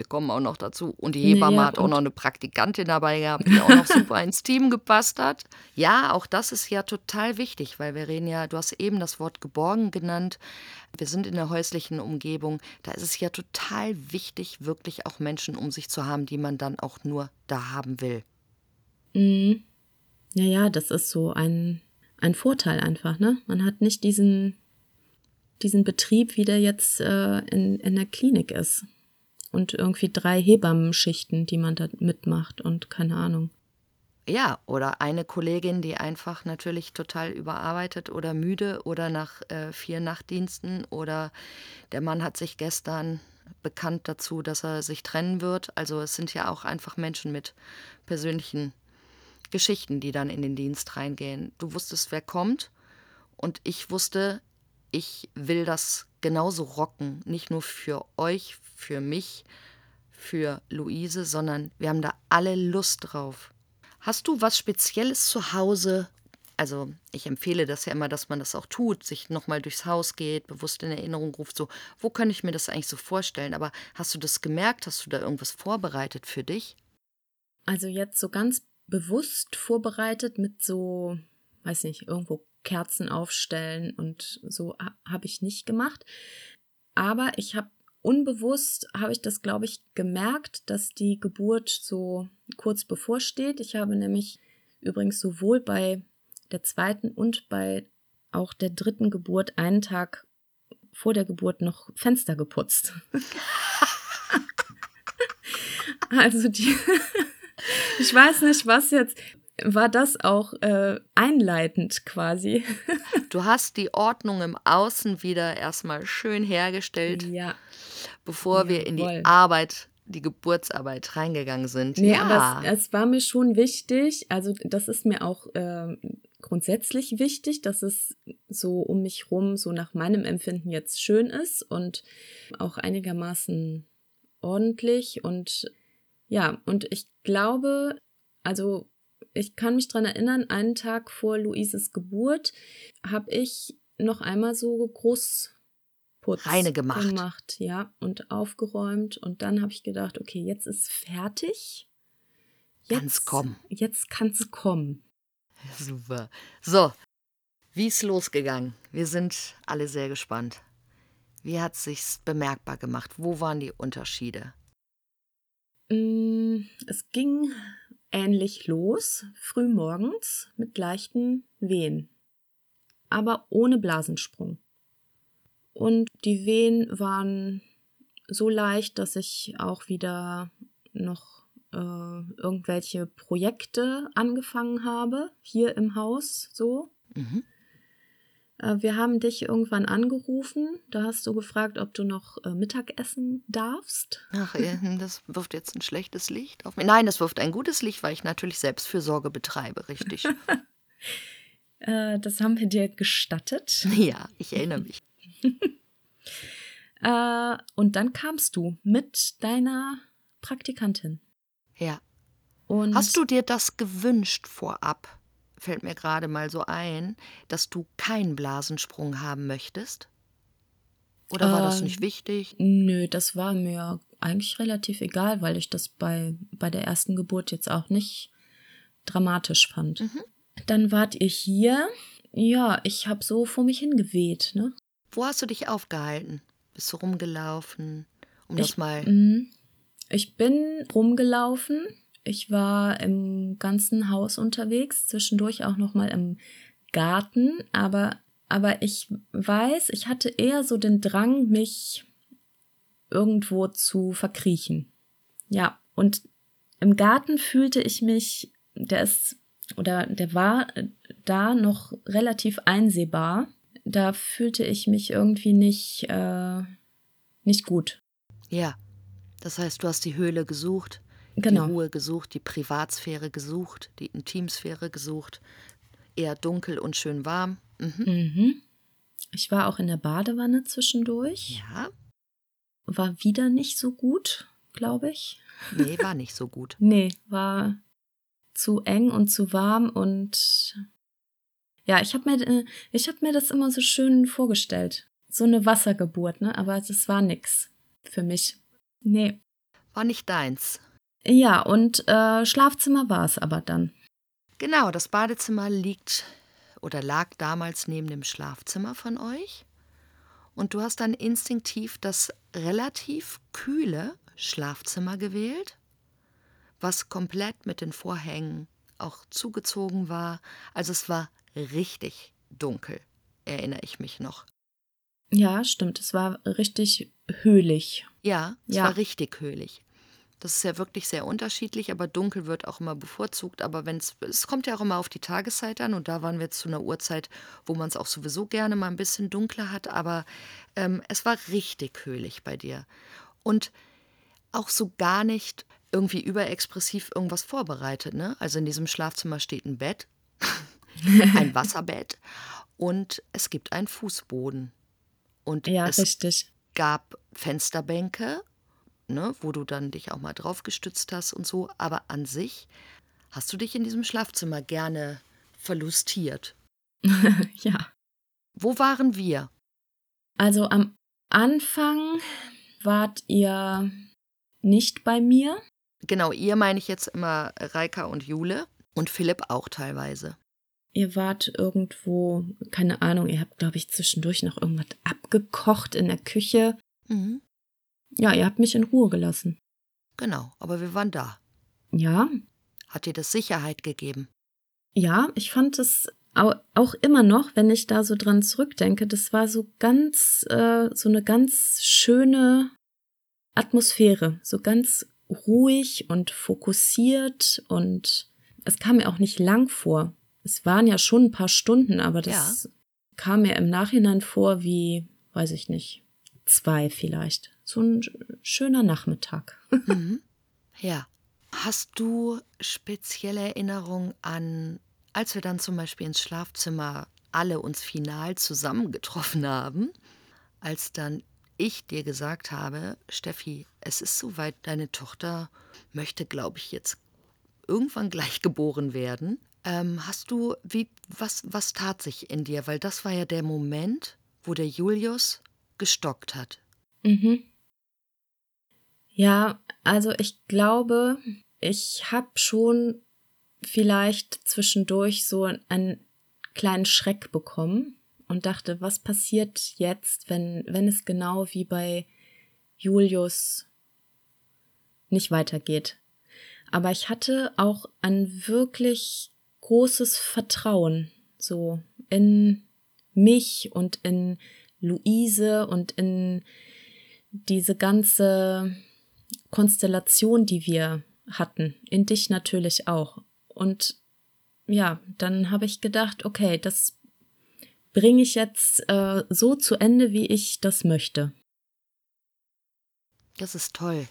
wir kommen auch noch dazu. Und die Hebamme naja, hat auch noch eine Praktikantin dabei gehabt, die auch noch super ins Team gepasst hat. Ja, auch das ist ja total wichtig, weil wir reden ja, du hast eben das Wort geborgen genannt. Wir sind in der häuslichen Umgebung. Da ist es ja total wichtig, wirklich auch Menschen um sich zu haben, die man dann auch nur da haben will. Mhm. Ja, ja, das ist so ein, ein Vorteil einfach, ne? Man hat nicht diesen, diesen Betrieb, wie der jetzt äh, in, in der Klinik ist und irgendwie drei Hebammenschichten, die man da mitmacht und keine Ahnung. Ja, oder eine Kollegin, die einfach natürlich total überarbeitet oder müde oder nach äh, vier Nachtdiensten oder der Mann hat sich gestern bekannt dazu, dass er sich trennen wird. Also es sind ja auch einfach Menschen mit persönlichen Geschichten, die dann in den Dienst reingehen. Du wusstest, wer kommt und ich wusste, ich will das genauso rocken, nicht nur für euch, für mich, für Luise, sondern wir haben da alle Lust drauf. Hast du was Spezielles zu Hause? Also ich empfehle das ja immer, dass man das auch tut, sich nochmal durchs Haus geht, bewusst in Erinnerung ruft, so, wo kann ich mir das eigentlich so vorstellen? Aber hast du das gemerkt? Hast du da irgendwas vorbereitet für dich? Also jetzt so ganz bewusst vorbereitet mit so, weiß nicht, irgendwo Kerzen aufstellen und so habe ich nicht gemacht. Aber ich habe unbewusst, habe ich das, glaube ich, gemerkt, dass die Geburt so kurz bevorsteht. Ich habe nämlich übrigens sowohl bei der zweiten und bei auch der dritten Geburt einen Tag vor der Geburt noch Fenster geputzt. also die, ich weiß nicht, was jetzt war das auch äh, einleitend quasi. du hast die Ordnung im Außen wieder erstmal schön hergestellt, ja. bevor ja, wir in die Arbeit, die Geburtsarbeit reingegangen sind. Nee, ja. aber es, es, war mir schon wichtig, also das ist mir auch äh, grundsätzlich wichtig, dass es so um mich rum, so nach meinem Empfinden jetzt schön ist und auch einigermaßen ordentlich und ja, und ich glaube, also ich kann mich dran erinnern, einen Tag vor Luises Geburt habe ich noch einmal so Großputz Reine gemacht. gemacht, ja, und aufgeräumt. Und dann habe ich gedacht, okay, jetzt ist fertig. Jetzt kann's kommen. Jetzt kann es kommen. Super. So, wie ist losgegangen? Wir sind alle sehr gespannt. Wie hat sich's bemerkbar gemacht? Wo waren die Unterschiede? Mm, es ging ähnlich los, frühmorgens mit leichten Wehen, aber ohne Blasensprung. Und die Wehen waren so leicht, dass ich auch wieder noch äh, irgendwelche Projekte angefangen habe, hier im Haus so. Mhm. Äh, wir haben dich irgendwann angerufen. Da hast du gefragt, ob du noch äh, Mittagessen darfst. Ach, das wirft jetzt ein schlechtes Licht auf mich. Nein, das wirft ein gutes Licht, weil ich natürlich Selbstfürsorge betreibe, richtig. äh, das haben wir dir gestattet. Ja, ich erinnere mich. äh, und dann kamst du mit deiner Praktikantin. Ja. Und Hast du dir das gewünscht vorab? Fällt mir gerade mal so ein, dass du keinen Blasensprung haben möchtest? Oder war äh, das nicht ähm, wichtig? Nö, das war mir eigentlich relativ egal, weil ich das bei, bei der ersten Geburt jetzt auch nicht dramatisch fand. Mhm. Dann wart ihr hier. Ja, ich habe so vor mich hingeweht. Ne? Wo hast du dich aufgehalten? Bist du rumgelaufen? Um ich, das mal. Ich bin rumgelaufen. Ich war im ganzen Haus unterwegs, zwischendurch auch noch mal im Garten, aber aber ich weiß, ich hatte eher so den Drang, mich irgendwo zu verkriechen. Ja, und im Garten fühlte ich mich, der ist oder der war da noch relativ einsehbar. Da fühlte ich mich irgendwie nicht, äh, nicht gut. Ja, das heißt, du hast die Höhle gesucht, genau. die Ruhe gesucht, die Privatsphäre gesucht, die Intimsphäre gesucht, eher dunkel und schön warm. Mhm. Mhm. Ich war auch in der Badewanne zwischendurch. Ja. War wieder nicht so gut, glaube ich. Nee, war nicht so gut. nee, war zu eng und zu warm und ja, ich habe mir, äh, ich hab mir das immer so schön vorgestellt. So eine Wassergeburt, ne? Aber das war nix für mich. Nee. War nicht deins. Ja, und äh, Schlafzimmer war es aber dann. Genau, das Badezimmer liegt oder lag damals neben dem Schlafzimmer von euch. Und du hast dann instinktiv das relativ kühle Schlafzimmer gewählt, was komplett mit den Vorhängen auch zugezogen war. Also es war richtig dunkel, erinnere ich mich noch. Ja, stimmt. Es war richtig höhlig. Ja, es ja. war richtig höhlig. Das ist ja wirklich sehr unterschiedlich, aber dunkel wird auch immer bevorzugt. Aber wenn es kommt ja auch immer auf die Tageszeit an und da waren wir jetzt zu einer Uhrzeit, wo man es auch sowieso gerne mal ein bisschen dunkler hat. Aber ähm, es war richtig höhlich bei dir. Und auch so gar nicht irgendwie überexpressiv irgendwas vorbereitet. Ne? Also in diesem Schlafzimmer steht ein Bett, ein Wasserbett und es gibt einen Fußboden. Und ja, es richtig. gab Fensterbänke ne, wo du dann dich auch mal drauf gestützt hast und so. Aber an sich hast du dich in diesem Schlafzimmer gerne verlustiert. ja. Wo waren wir? Also am Anfang wart ihr nicht bei mir. Genau, ihr meine ich jetzt immer Reika und Jule und Philipp auch teilweise. Ihr wart irgendwo, keine Ahnung, ihr habt, glaube ich, zwischendurch noch irgendwas abgekocht in der Küche. Mhm. Ja, ihr habt mich in Ruhe gelassen. Genau, aber wir waren da. Ja. Hat dir das Sicherheit gegeben? Ja, ich fand es auch immer noch, wenn ich da so dran zurückdenke, das war so ganz, äh, so eine ganz schöne Atmosphäre, so ganz ruhig und fokussiert und es kam mir auch nicht lang vor. Es waren ja schon ein paar Stunden, aber das ja. kam mir im Nachhinein vor wie, weiß ich nicht, zwei vielleicht so ein schöner Nachmittag. Mhm. Ja. Hast du spezielle Erinnerungen an, als wir dann zum Beispiel ins Schlafzimmer alle uns final zusammengetroffen haben, als dann ich dir gesagt habe, Steffi, es ist soweit, deine Tochter möchte, glaube ich, jetzt irgendwann gleich geboren werden. Ähm, hast du, wie, was, was tat sich in dir? Weil das war ja der Moment, wo der Julius gestockt hat. Mhm. Ja, also ich glaube, ich habe schon vielleicht zwischendurch so einen kleinen Schreck bekommen und dachte, was passiert jetzt, wenn, wenn es genau wie bei Julius nicht weitergeht. Aber ich hatte auch ein wirklich großes Vertrauen so in mich und in Luise und in diese ganze Konstellation, die wir hatten, in dich natürlich auch. Und ja, dann habe ich gedacht, okay, das bringe ich jetzt äh, so zu Ende, wie ich das möchte. Das ist toll,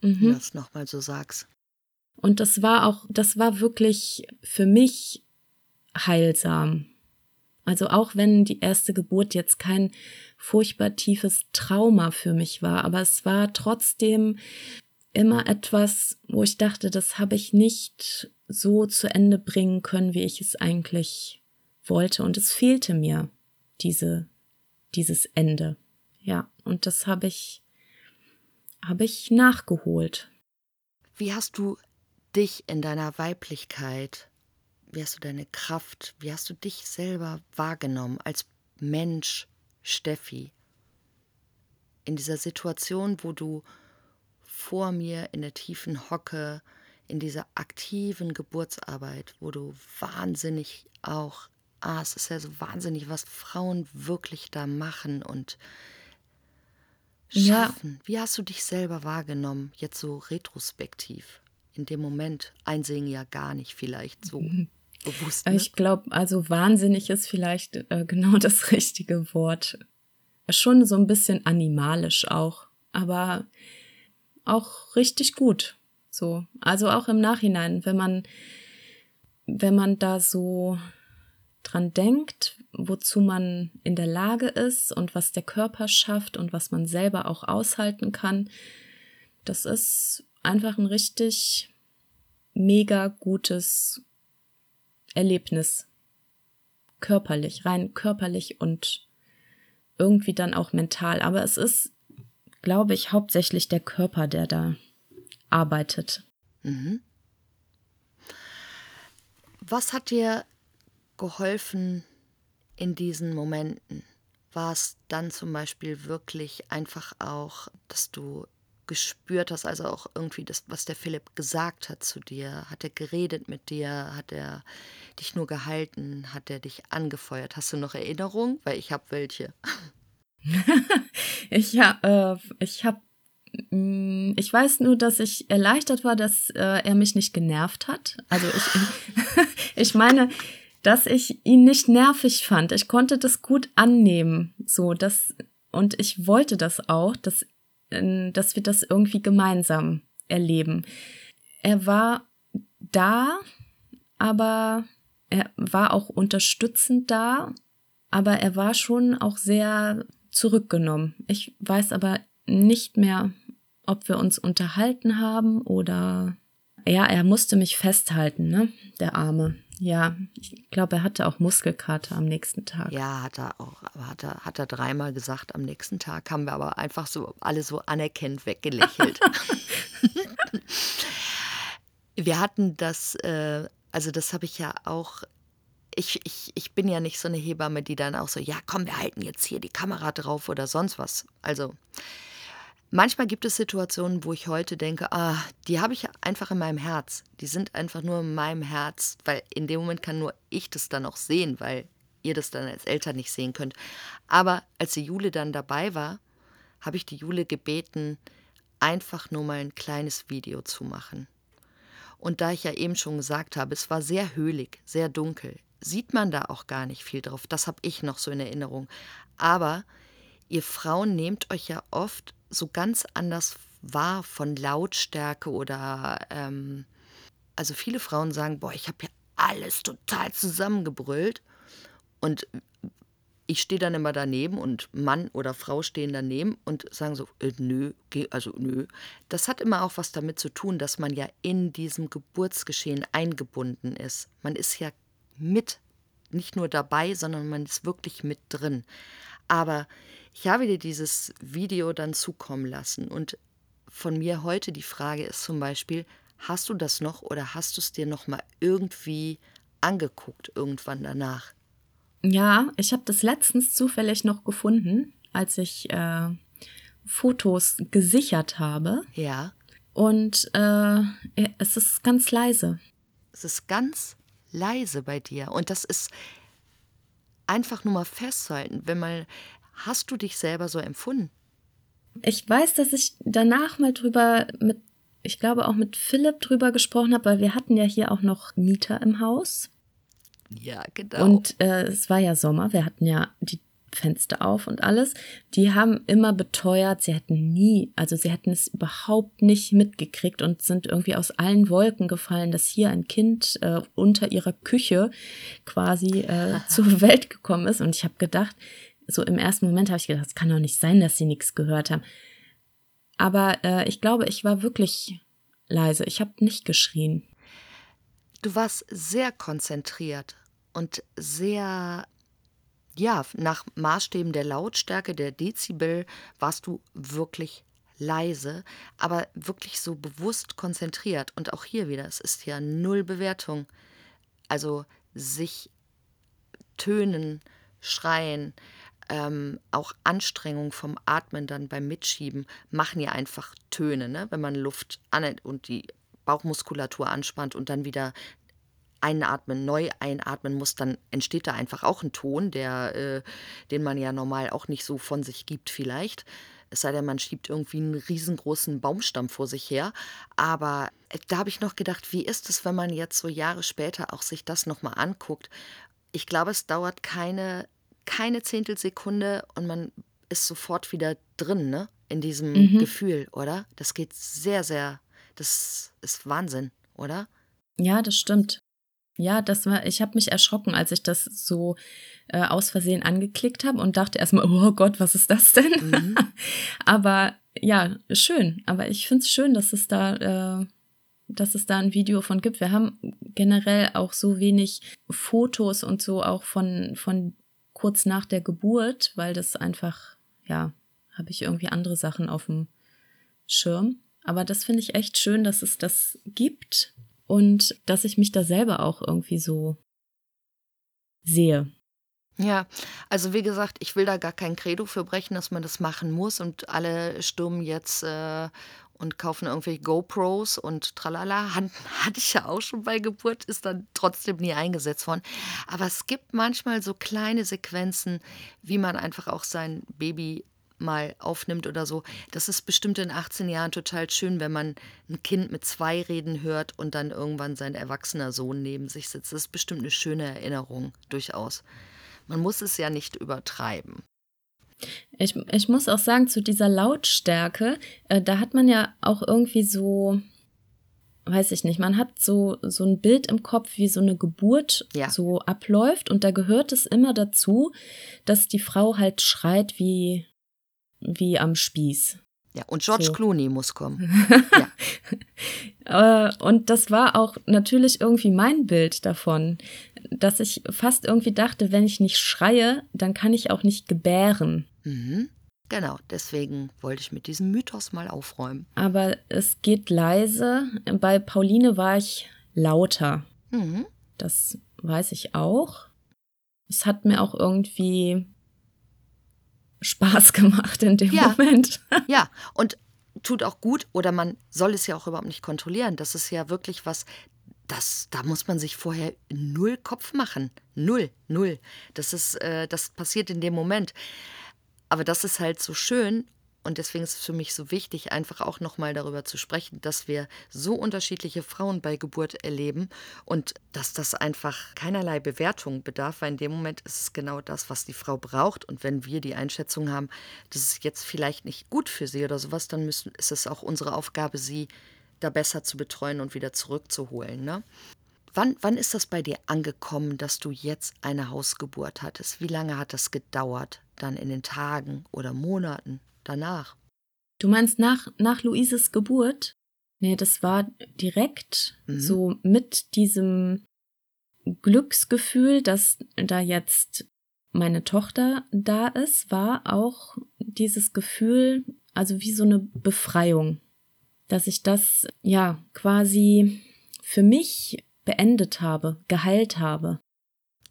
mhm. wenn du das nochmal so sagst. Und das war auch, das war wirklich für mich heilsam. Also auch wenn die erste Geburt jetzt kein furchtbar tiefes Trauma für mich war, aber es war trotzdem immer etwas, wo ich dachte, das habe ich nicht so zu Ende bringen können, wie ich es eigentlich wollte. Und es fehlte mir diese, dieses Ende. Ja, und das habe ich, habe ich nachgeholt. Wie hast du dich in deiner Weiblichkeit, wie hast du deine Kraft, wie hast du dich selber wahrgenommen als Mensch, Steffi? In dieser Situation, wo du vor mir in der tiefen Hocke, in dieser aktiven Geburtsarbeit, wo du wahnsinnig auch, ah, es ist ja so wahnsinnig, was Frauen wirklich da machen und schaffen. Ja. Wie hast du dich selber wahrgenommen, jetzt so retrospektiv? In dem Moment einsehen ja gar nicht vielleicht so mhm. bewusst. Ne? Ich glaube, also wahnsinnig ist vielleicht äh, genau das richtige Wort. Schon so ein bisschen animalisch auch, aber auch richtig gut. So, also auch im Nachhinein, wenn man, wenn man da so dran denkt, wozu man in der Lage ist und was der Körper schafft und was man selber auch aushalten kann, das ist einfach ein richtig mega gutes Erlebnis. Körperlich, rein körperlich und irgendwie dann auch mental. Aber es ist, glaube ich, hauptsächlich der Körper, der da arbeitet. Mhm. Was hat dir geholfen in diesen Momenten? War es dann zum Beispiel wirklich einfach auch, dass du gespürt hast, also auch irgendwie das, was der Philipp gesagt hat zu dir? Hat er geredet mit dir? Hat er dich nur gehalten? Hat er dich angefeuert? Hast du noch Erinnerungen? Weil ich habe welche. ich habe äh, ich hab Mm, ich weiß nur, dass ich erleichtert war, dass äh, er mich nicht genervt hat. Also ich, ich meine, dass ich ihn nicht nervig fand. Ich konnte das gut annehmen. So, das, und ich wollte das auch, dass, dass wir das irgendwie gemeinsam erleben. Er war da, aber er war auch unterstützend da, aber er war schon auch sehr zurückgenommen. Ich weiß aber nicht mehr, ob wir uns unterhalten haben oder ja, er musste mich festhalten, ne? Der Arme. Ja, ich glaube, er hatte auch Muskelkater am nächsten Tag. Ja, hat er auch. Aber hat er, hat er dreimal gesagt am nächsten Tag. Haben wir aber einfach so alle so anerkennend weggelächelt. wir hatten das, äh, also das habe ich ja auch ich, ich, ich bin ja nicht so eine Hebamme, die dann auch so, ja, komm, wir halten jetzt hier die Kamera drauf oder sonst was. Also Manchmal gibt es Situationen, wo ich heute denke, ah, die habe ich einfach in meinem Herz. Die sind einfach nur in meinem Herz, weil in dem Moment kann nur ich das dann auch sehen, weil ihr das dann als Eltern nicht sehen könnt. Aber als die Jule dann dabei war, habe ich die Jule gebeten, einfach nur mal ein kleines Video zu machen. Und da ich ja eben schon gesagt habe, es war sehr höhlig, sehr dunkel, sieht man da auch gar nicht viel drauf. Das habe ich noch so in Erinnerung. Aber ihr Frauen nehmt euch ja oft so ganz anders wahr von Lautstärke oder ähm, also viele Frauen sagen, boah, ich habe ja alles total zusammengebrüllt und ich stehe dann immer daneben und Mann oder Frau stehen daneben und sagen so, äh, nö, geh, also nö. Das hat immer auch was damit zu tun, dass man ja in diesem Geburtsgeschehen eingebunden ist. Man ist ja mit, nicht nur dabei, sondern man ist wirklich mit drin. Aber ich habe dir dieses Video dann zukommen lassen und von mir heute die Frage ist zum Beispiel, hast du das noch oder hast du es dir noch mal irgendwie angeguckt irgendwann danach? Ja, ich habe das letztens zufällig noch gefunden, als ich äh, Fotos gesichert habe. Ja. Und äh, es ist ganz leise. Es ist ganz leise bei dir. Und das ist einfach nur mal festhalten, wenn man Hast du dich selber so empfunden? Ich weiß, dass ich danach mal drüber mit, ich glaube auch mit Philipp drüber gesprochen habe, weil wir hatten ja hier auch noch Mieter im Haus. Ja, genau. Und äh, es war ja Sommer, wir hatten ja die Fenster auf und alles. Die haben immer beteuert, sie hätten nie, also sie hätten es überhaupt nicht mitgekriegt und sind irgendwie aus allen Wolken gefallen, dass hier ein Kind äh, unter ihrer Küche quasi äh, zur Welt gekommen ist. Und ich habe gedacht, so im ersten Moment habe ich gedacht, es kann doch nicht sein, dass sie nichts gehört haben. Aber äh, ich glaube, ich war wirklich leise. Ich habe nicht geschrien. Du warst sehr konzentriert und sehr, ja, nach Maßstäben der Lautstärke, der Dezibel, warst du wirklich leise, aber wirklich so bewusst konzentriert. Und auch hier wieder, es ist ja null Bewertung. Also sich tönen, schreien, ähm, auch Anstrengung vom Atmen dann beim Mitschieben machen ja einfach Töne, ne? wenn man Luft an und die Bauchmuskulatur anspannt und dann wieder einatmen, neu einatmen muss, dann entsteht da einfach auch ein Ton, der, äh, den man ja normal auch nicht so von sich gibt vielleicht. Es sei denn, man schiebt irgendwie einen riesengroßen Baumstamm vor sich her. Aber äh, da habe ich noch gedacht, wie ist es, wenn man jetzt so Jahre später auch sich das nochmal anguckt? Ich glaube, es dauert keine, keine Zehntelsekunde und man ist sofort wieder drin, ne? In diesem mhm. Gefühl, oder? Das geht sehr, sehr, das ist Wahnsinn, oder? Ja, das stimmt. Ja, das war, ich habe mich erschrocken, als ich das so äh, aus Versehen angeklickt habe und dachte erstmal, oh Gott, was ist das denn? Mhm. Aber ja, schön. Aber ich finde es schön, dass es da, äh, dass es da ein Video von gibt. Wir haben generell auch so wenig Fotos und so auch von, von kurz nach der Geburt, weil das einfach, ja, habe ich irgendwie andere Sachen auf dem Schirm. Aber das finde ich echt schön, dass es das gibt und dass ich mich da selber auch irgendwie so sehe. Ja, also wie gesagt, ich will da gar kein Credo für brechen, dass man das machen muss und alle stürmen jetzt äh, und kaufen irgendwelche GoPros und tralala. Hat, hatte ich ja auch schon bei Geburt, ist dann trotzdem nie eingesetzt worden. Aber es gibt manchmal so kleine Sequenzen, wie man einfach auch sein Baby mal aufnimmt oder so. Das ist bestimmt in 18 Jahren total schön, wenn man ein Kind mit zwei Reden hört und dann irgendwann sein erwachsener Sohn neben sich sitzt. Das ist bestimmt eine schöne Erinnerung, durchaus. Man muss es ja nicht übertreiben. Ich, ich muss auch sagen, zu dieser Lautstärke, äh, da hat man ja auch irgendwie so, weiß ich nicht, man hat so, so ein Bild im Kopf, wie so eine Geburt ja. so abläuft. Und da gehört es immer dazu, dass die Frau halt schreit wie, wie am Spieß. Ja, und George so. Clooney muss kommen. ja. Äh, und das war auch natürlich irgendwie mein Bild davon, dass ich fast irgendwie dachte, wenn ich nicht schreie, dann kann ich auch nicht gebären. Mhm. Genau, deswegen wollte ich mit diesem Mythos mal aufräumen. Aber es geht leise. Bei Pauline war ich lauter. Mhm. Das weiß ich auch. Es hat mir auch irgendwie Spaß gemacht in dem ja. Moment. ja, und tut auch gut oder man soll es ja auch überhaupt nicht kontrollieren. Das ist ja wirklich was, das, da muss man sich vorher null Kopf machen. Null, null. Das ist, äh, das passiert in dem Moment. Aber das ist halt so schön und deswegen ist es für mich so wichtig, einfach auch nochmal darüber zu sprechen, dass wir so unterschiedliche Frauen bei Geburt erleben und dass das einfach keinerlei Bewertung bedarf, weil in dem Moment ist es genau das, was die Frau braucht. Und wenn wir die Einschätzung haben, das ist jetzt vielleicht nicht gut für sie oder sowas, dann müssen, ist es auch unsere Aufgabe, sie da besser zu betreuen und wieder zurückzuholen. Ne? Wann, wann ist das bei dir angekommen, dass du jetzt eine Hausgeburt hattest? Wie lange hat das gedauert? Dann in den Tagen oder Monaten? danach. Du meinst nach, nach Luises Geburt? Nee, das war direkt mhm. so mit diesem Glücksgefühl, dass da jetzt meine Tochter da ist, war auch dieses Gefühl, also wie so eine Befreiung, dass ich das ja quasi für mich beendet habe, geheilt habe.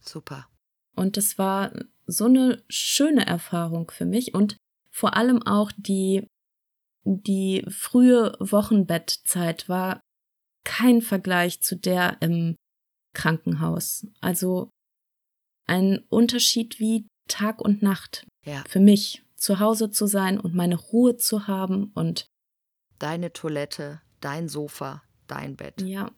Super. Und das war so eine schöne Erfahrung für mich und vor allem auch die, die frühe Wochenbettzeit war kein Vergleich zu der im Krankenhaus. Also ein Unterschied wie Tag und Nacht. Ja. Für mich, zu Hause zu sein und meine Ruhe zu haben und deine Toilette, dein Sofa, dein Bett. Ja.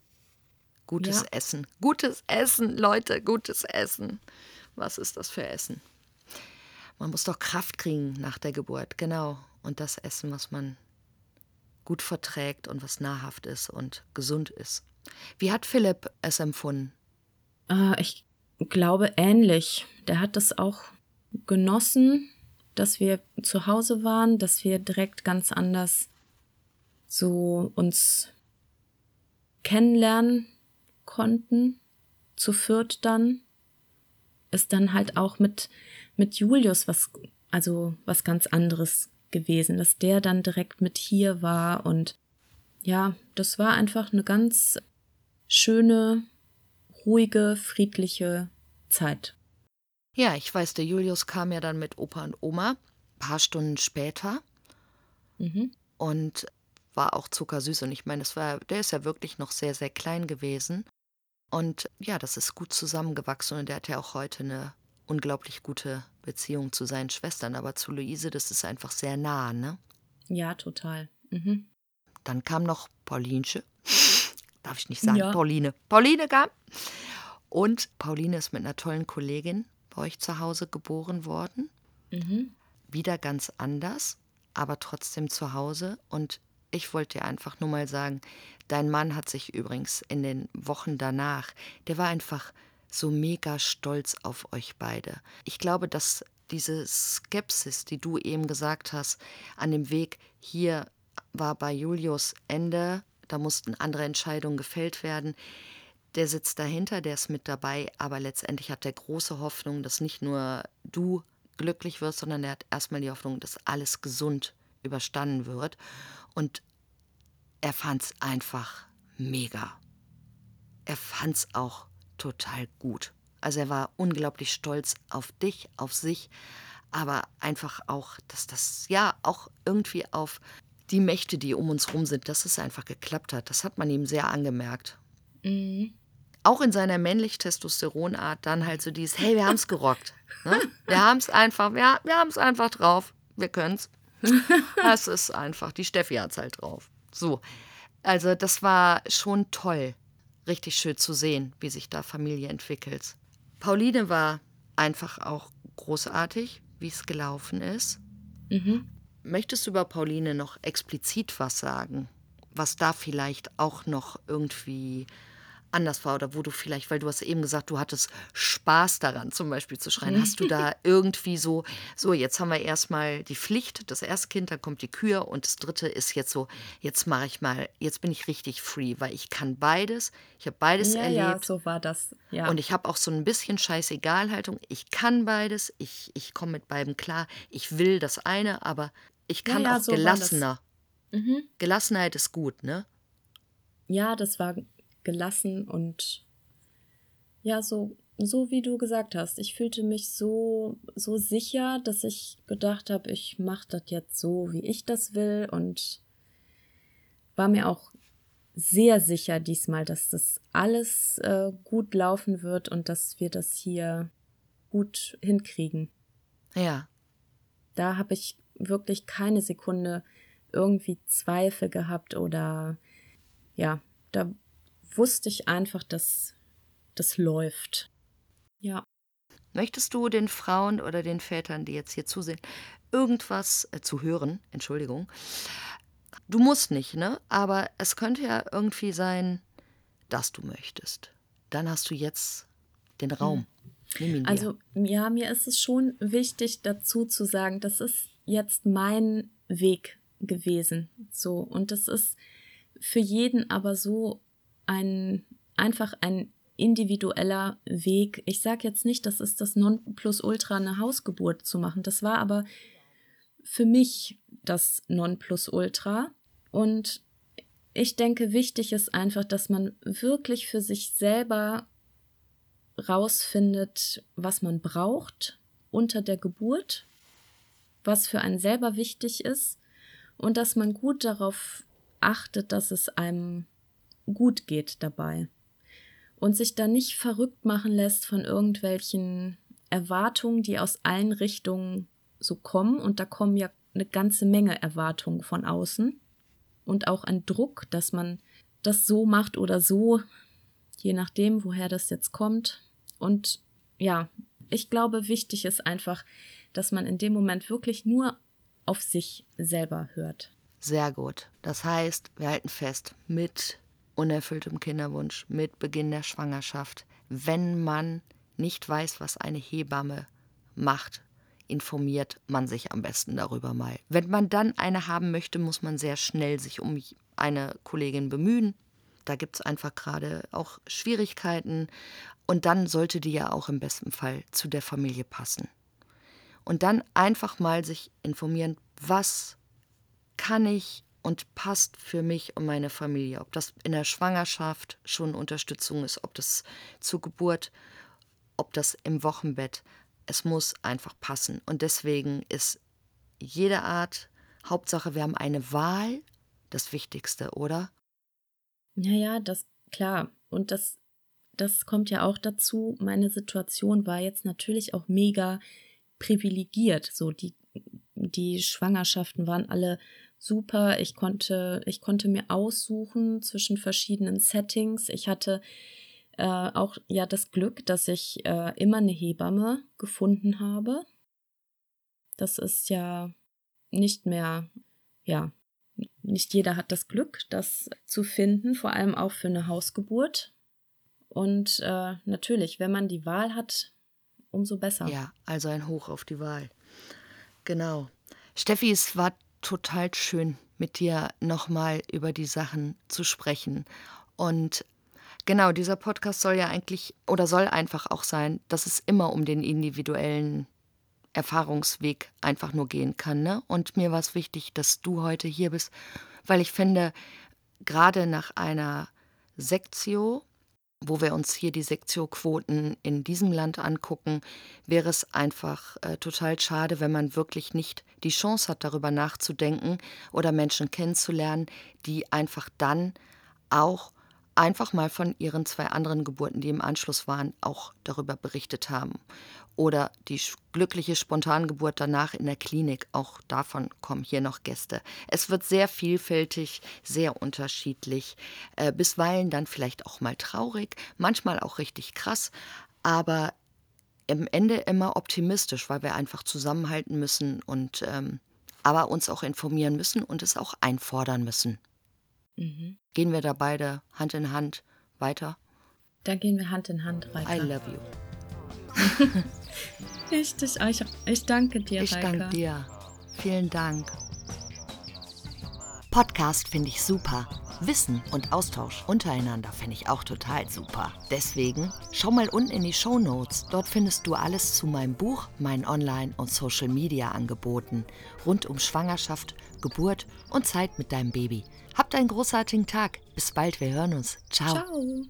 Gutes ja. Essen. Gutes Essen, Leute, gutes Essen. Was ist das für Essen? Man muss doch Kraft kriegen nach der Geburt, genau. Und das essen, was man gut verträgt und was nahrhaft ist und gesund ist. Wie hat Philipp es empfunden? Äh, ich glaube ähnlich. Der hat das auch genossen, dass wir zu Hause waren, dass wir direkt ganz anders so uns kennenlernen konnten, zu viert dann. Ist dann halt auch mit mit Julius was, also was ganz anderes gewesen, dass der dann direkt mit hier war und ja, das war einfach eine ganz schöne, ruhige, friedliche Zeit. Ja, ich weiß, der Julius kam ja dann mit Opa und Oma, ein paar Stunden später. Mhm. Und war auch zuckersüß. Und ich meine, das war, der ist ja wirklich noch sehr, sehr klein gewesen. Und ja, das ist gut zusammengewachsen und der hat ja auch heute eine unglaublich gute Beziehung zu seinen Schwestern. Aber zu Luise, das ist einfach sehr nah, ne? Ja, total. Mhm. Dann kam noch Paulinsche. Darf ich nicht sagen, ja. Pauline. Pauline kam. Und Pauline ist mit einer tollen Kollegin bei euch zu Hause geboren worden. Mhm. Wieder ganz anders, aber trotzdem zu Hause. Und ich wollte dir einfach nur mal sagen, dein Mann hat sich übrigens in den Wochen danach, der war einfach so mega stolz auf euch beide. Ich glaube, dass diese Skepsis, die du eben gesagt hast, an dem Weg hier war bei Julius Ende, da mussten andere Entscheidungen gefällt werden. Der sitzt dahinter, der ist mit dabei, aber letztendlich hat er große Hoffnung, dass nicht nur du glücklich wirst, sondern er hat erstmal die Hoffnung, dass alles gesund überstanden wird. Und er fand es einfach mega. Er fand es auch total gut. Also er war unglaublich stolz auf dich, auf sich, aber einfach auch, dass das ja auch irgendwie auf die Mächte, die um uns rum sind, dass es einfach geklappt hat. Das hat man ihm sehr angemerkt. Mhm. Auch in seiner männlich-Testosteronart dann halt so dieses, hey, wir haben es gerockt. Ne? Wir haben es einfach, wir, wir haben es einfach drauf. Wir können es. Das ist einfach, die Steffi hat es halt drauf. So, also das war schon toll, richtig schön zu sehen, wie sich da Familie entwickelt. Pauline war einfach auch großartig, wie es gelaufen ist. Mhm. Möchtest du über Pauline noch explizit was sagen? Was da vielleicht auch noch irgendwie anders war oder wo du vielleicht, weil du hast eben gesagt, du hattest Spaß daran, zum Beispiel zu schreien. Hast du da irgendwie so, so, jetzt haben wir erstmal die Pflicht, das erste Kind, dann kommt die Kür und das dritte ist jetzt so, jetzt mache ich mal, jetzt bin ich richtig free, weil ich kann beides. Ich habe beides ja, erlebt. Ja, so war das. Ja. Und ich habe auch so ein bisschen Scheißegal-Haltung. Ich kann beides, ich, ich komme mit beidem klar. Ich will das eine, aber ich kann ja, ja, auch so gelassener. Mhm. Gelassenheit ist gut, ne? Ja, das war gelassen und ja, so, so wie du gesagt hast. Ich fühlte mich so, so sicher, dass ich gedacht habe, ich mache das jetzt so, wie ich das will und war mir auch sehr sicher diesmal, dass das alles äh, gut laufen wird und dass wir das hier gut hinkriegen. Ja. Da habe ich wirklich keine Sekunde irgendwie Zweifel gehabt oder ja, da wusste ich einfach, dass das läuft. Ja. Möchtest du den Frauen oder den Vätern, die jetzt hier zusehen, irgendwas äh, zu hören? Entschuldigung. Du musst nicht, ne? Aber es könnte ja irgendwie sein, dass du möchtest. Dann hast du jetzt den Raum. Hm. Also ja, mir ist es schon wichtig dazu zu sagen, das ist jetzt mein Weg gewesen. So und das ist für jeden aber so ein einfach ein individueller Weg. Ich sage jetzt nicht, das ist das Nonplusultra, eine Hausgeburt zu machen. Das war aber für mich das Nonplusultra. Und ich denke, wichtig ist einfach, dass man wirklich für sich selber rausfindet, was man braucht unter der Geburt, was für einen selber wichtig ist und dass man gut darauf achtet, dass es einem gut geht dabei und sich dann nicht verrückt machen lässt von irgendwelchen Erwartungen, die aus allen Richtungen so kommen und da kommen ja eine ganze Menge Erwartungen von außen und auch ein Druck, dass man das so macht oder so, je nachdem, woher das jetzt kommt. Und ja, ich glaube, wichtig ist einfach, dass man in dem Moment wirklich nur auf sich selber hört. Sehr gut. Das heißt, wir halten fest, mit unerfülltem Kinderwunsch mit Beginn der Schwangerschaft, wenn man nicht weiß, was eine Hebamme macht, informiert man sich am besten darüber mal. Wenn man dann eine haben möchte, muss man sehr schnell sich um eine Kollegin bemühen. Da gibt es einfach gerade auch Schwierigkeiten. Und dann sollte die ja auch im besten Fall zu der Familie passen. Und dann einfach mal sich informieren, was kann ich und passt für mich und meine Familie. Ob das in der Schwangerschaft schon Unterstützung ist, ob das zur Geburt, ob das im Wochenbett. Es muss einfach passen. Und deswegen ist jede Art, Hauptsache, wir haben eine Wahl, das Wichtigste, oder? Naja, das, klar. Und das, das kommt ja auch dazu. Meine Situation war jetzt natürlich auch mega privilegiert. So, die, die Schwangerschaften waren alle super. Ich konnte, ich konnte mir aussuchen zwischen verschiedenen Settings. Ich hatte äh, auch ja das Glück, dass ich äh, immer eine Hebamme gefunden habe. Das ist ja nicht mehr, ja, nicht jeder hat das Glück, das zu finden, vor allem auch für eine Hausgeburt. Und äh, natürlich, wenn man die Wahl hat, umso besser. Ja, also ein Hoch auf die Wahl. Genau. Steffi, es war total schön, mit dir nochmal über die Sachen zu sprechen. Und genau, dieser Podcast soll ja eigentlich oder soll einfach auch sein, dass es immer um den individuellen Erfahrungsweg einfach nur gehen kann. Ne? Und mir war es wichtig, dass du heute hier bist, weil ich finde, gerade nach einer Sektio, wo wir uns hier die Sektio-Quoten in diesem Land angucken, wäre es einfach äh, total schade, wenn man wirklich nicht die Chance hat, darüber nachzudenken oder Menschen kennenzulernen, die einfach dann auch einfach mal von ihren zwei anderen Geburten, die im Anschluss waren, auch darüber berichtet haben. Oder die glückliche Spontangeburt danach in der Klinik, auch davon kommen hier noch Gäste. Es wird sehr vielfältig, sehr unterschiedlich, äh, bisweilen dann vielleicht auch mal traurig, manchmal auch richtig krass, aber im Ende immer optimistisch, weil wir einfach zusammenhalten müssen und ähm, aber uns auch informieren müssen und es auch einfordern müssen. Mhm. Gehen wir da beide Hand in Hand weiter? Da gehen wir Hand in Hand weiter. I love you. ich, dich, ich, ich danke dir, Ich danke dir. Vielen Dank. Podcast finde ich super. Wissen und Austausch untereinander finde ich auch total super. Deswegen schau mal unten in die Show Notes. Dort findest du alles zu meinem Buch, meinen Online- und Social-Media-Angeboten rund um Schwangerschaft, Geburt und Zeit mit deinem Baby. Habt einen großartigen Tag. Bis bald, wir hören uns. Ciao. Ciao.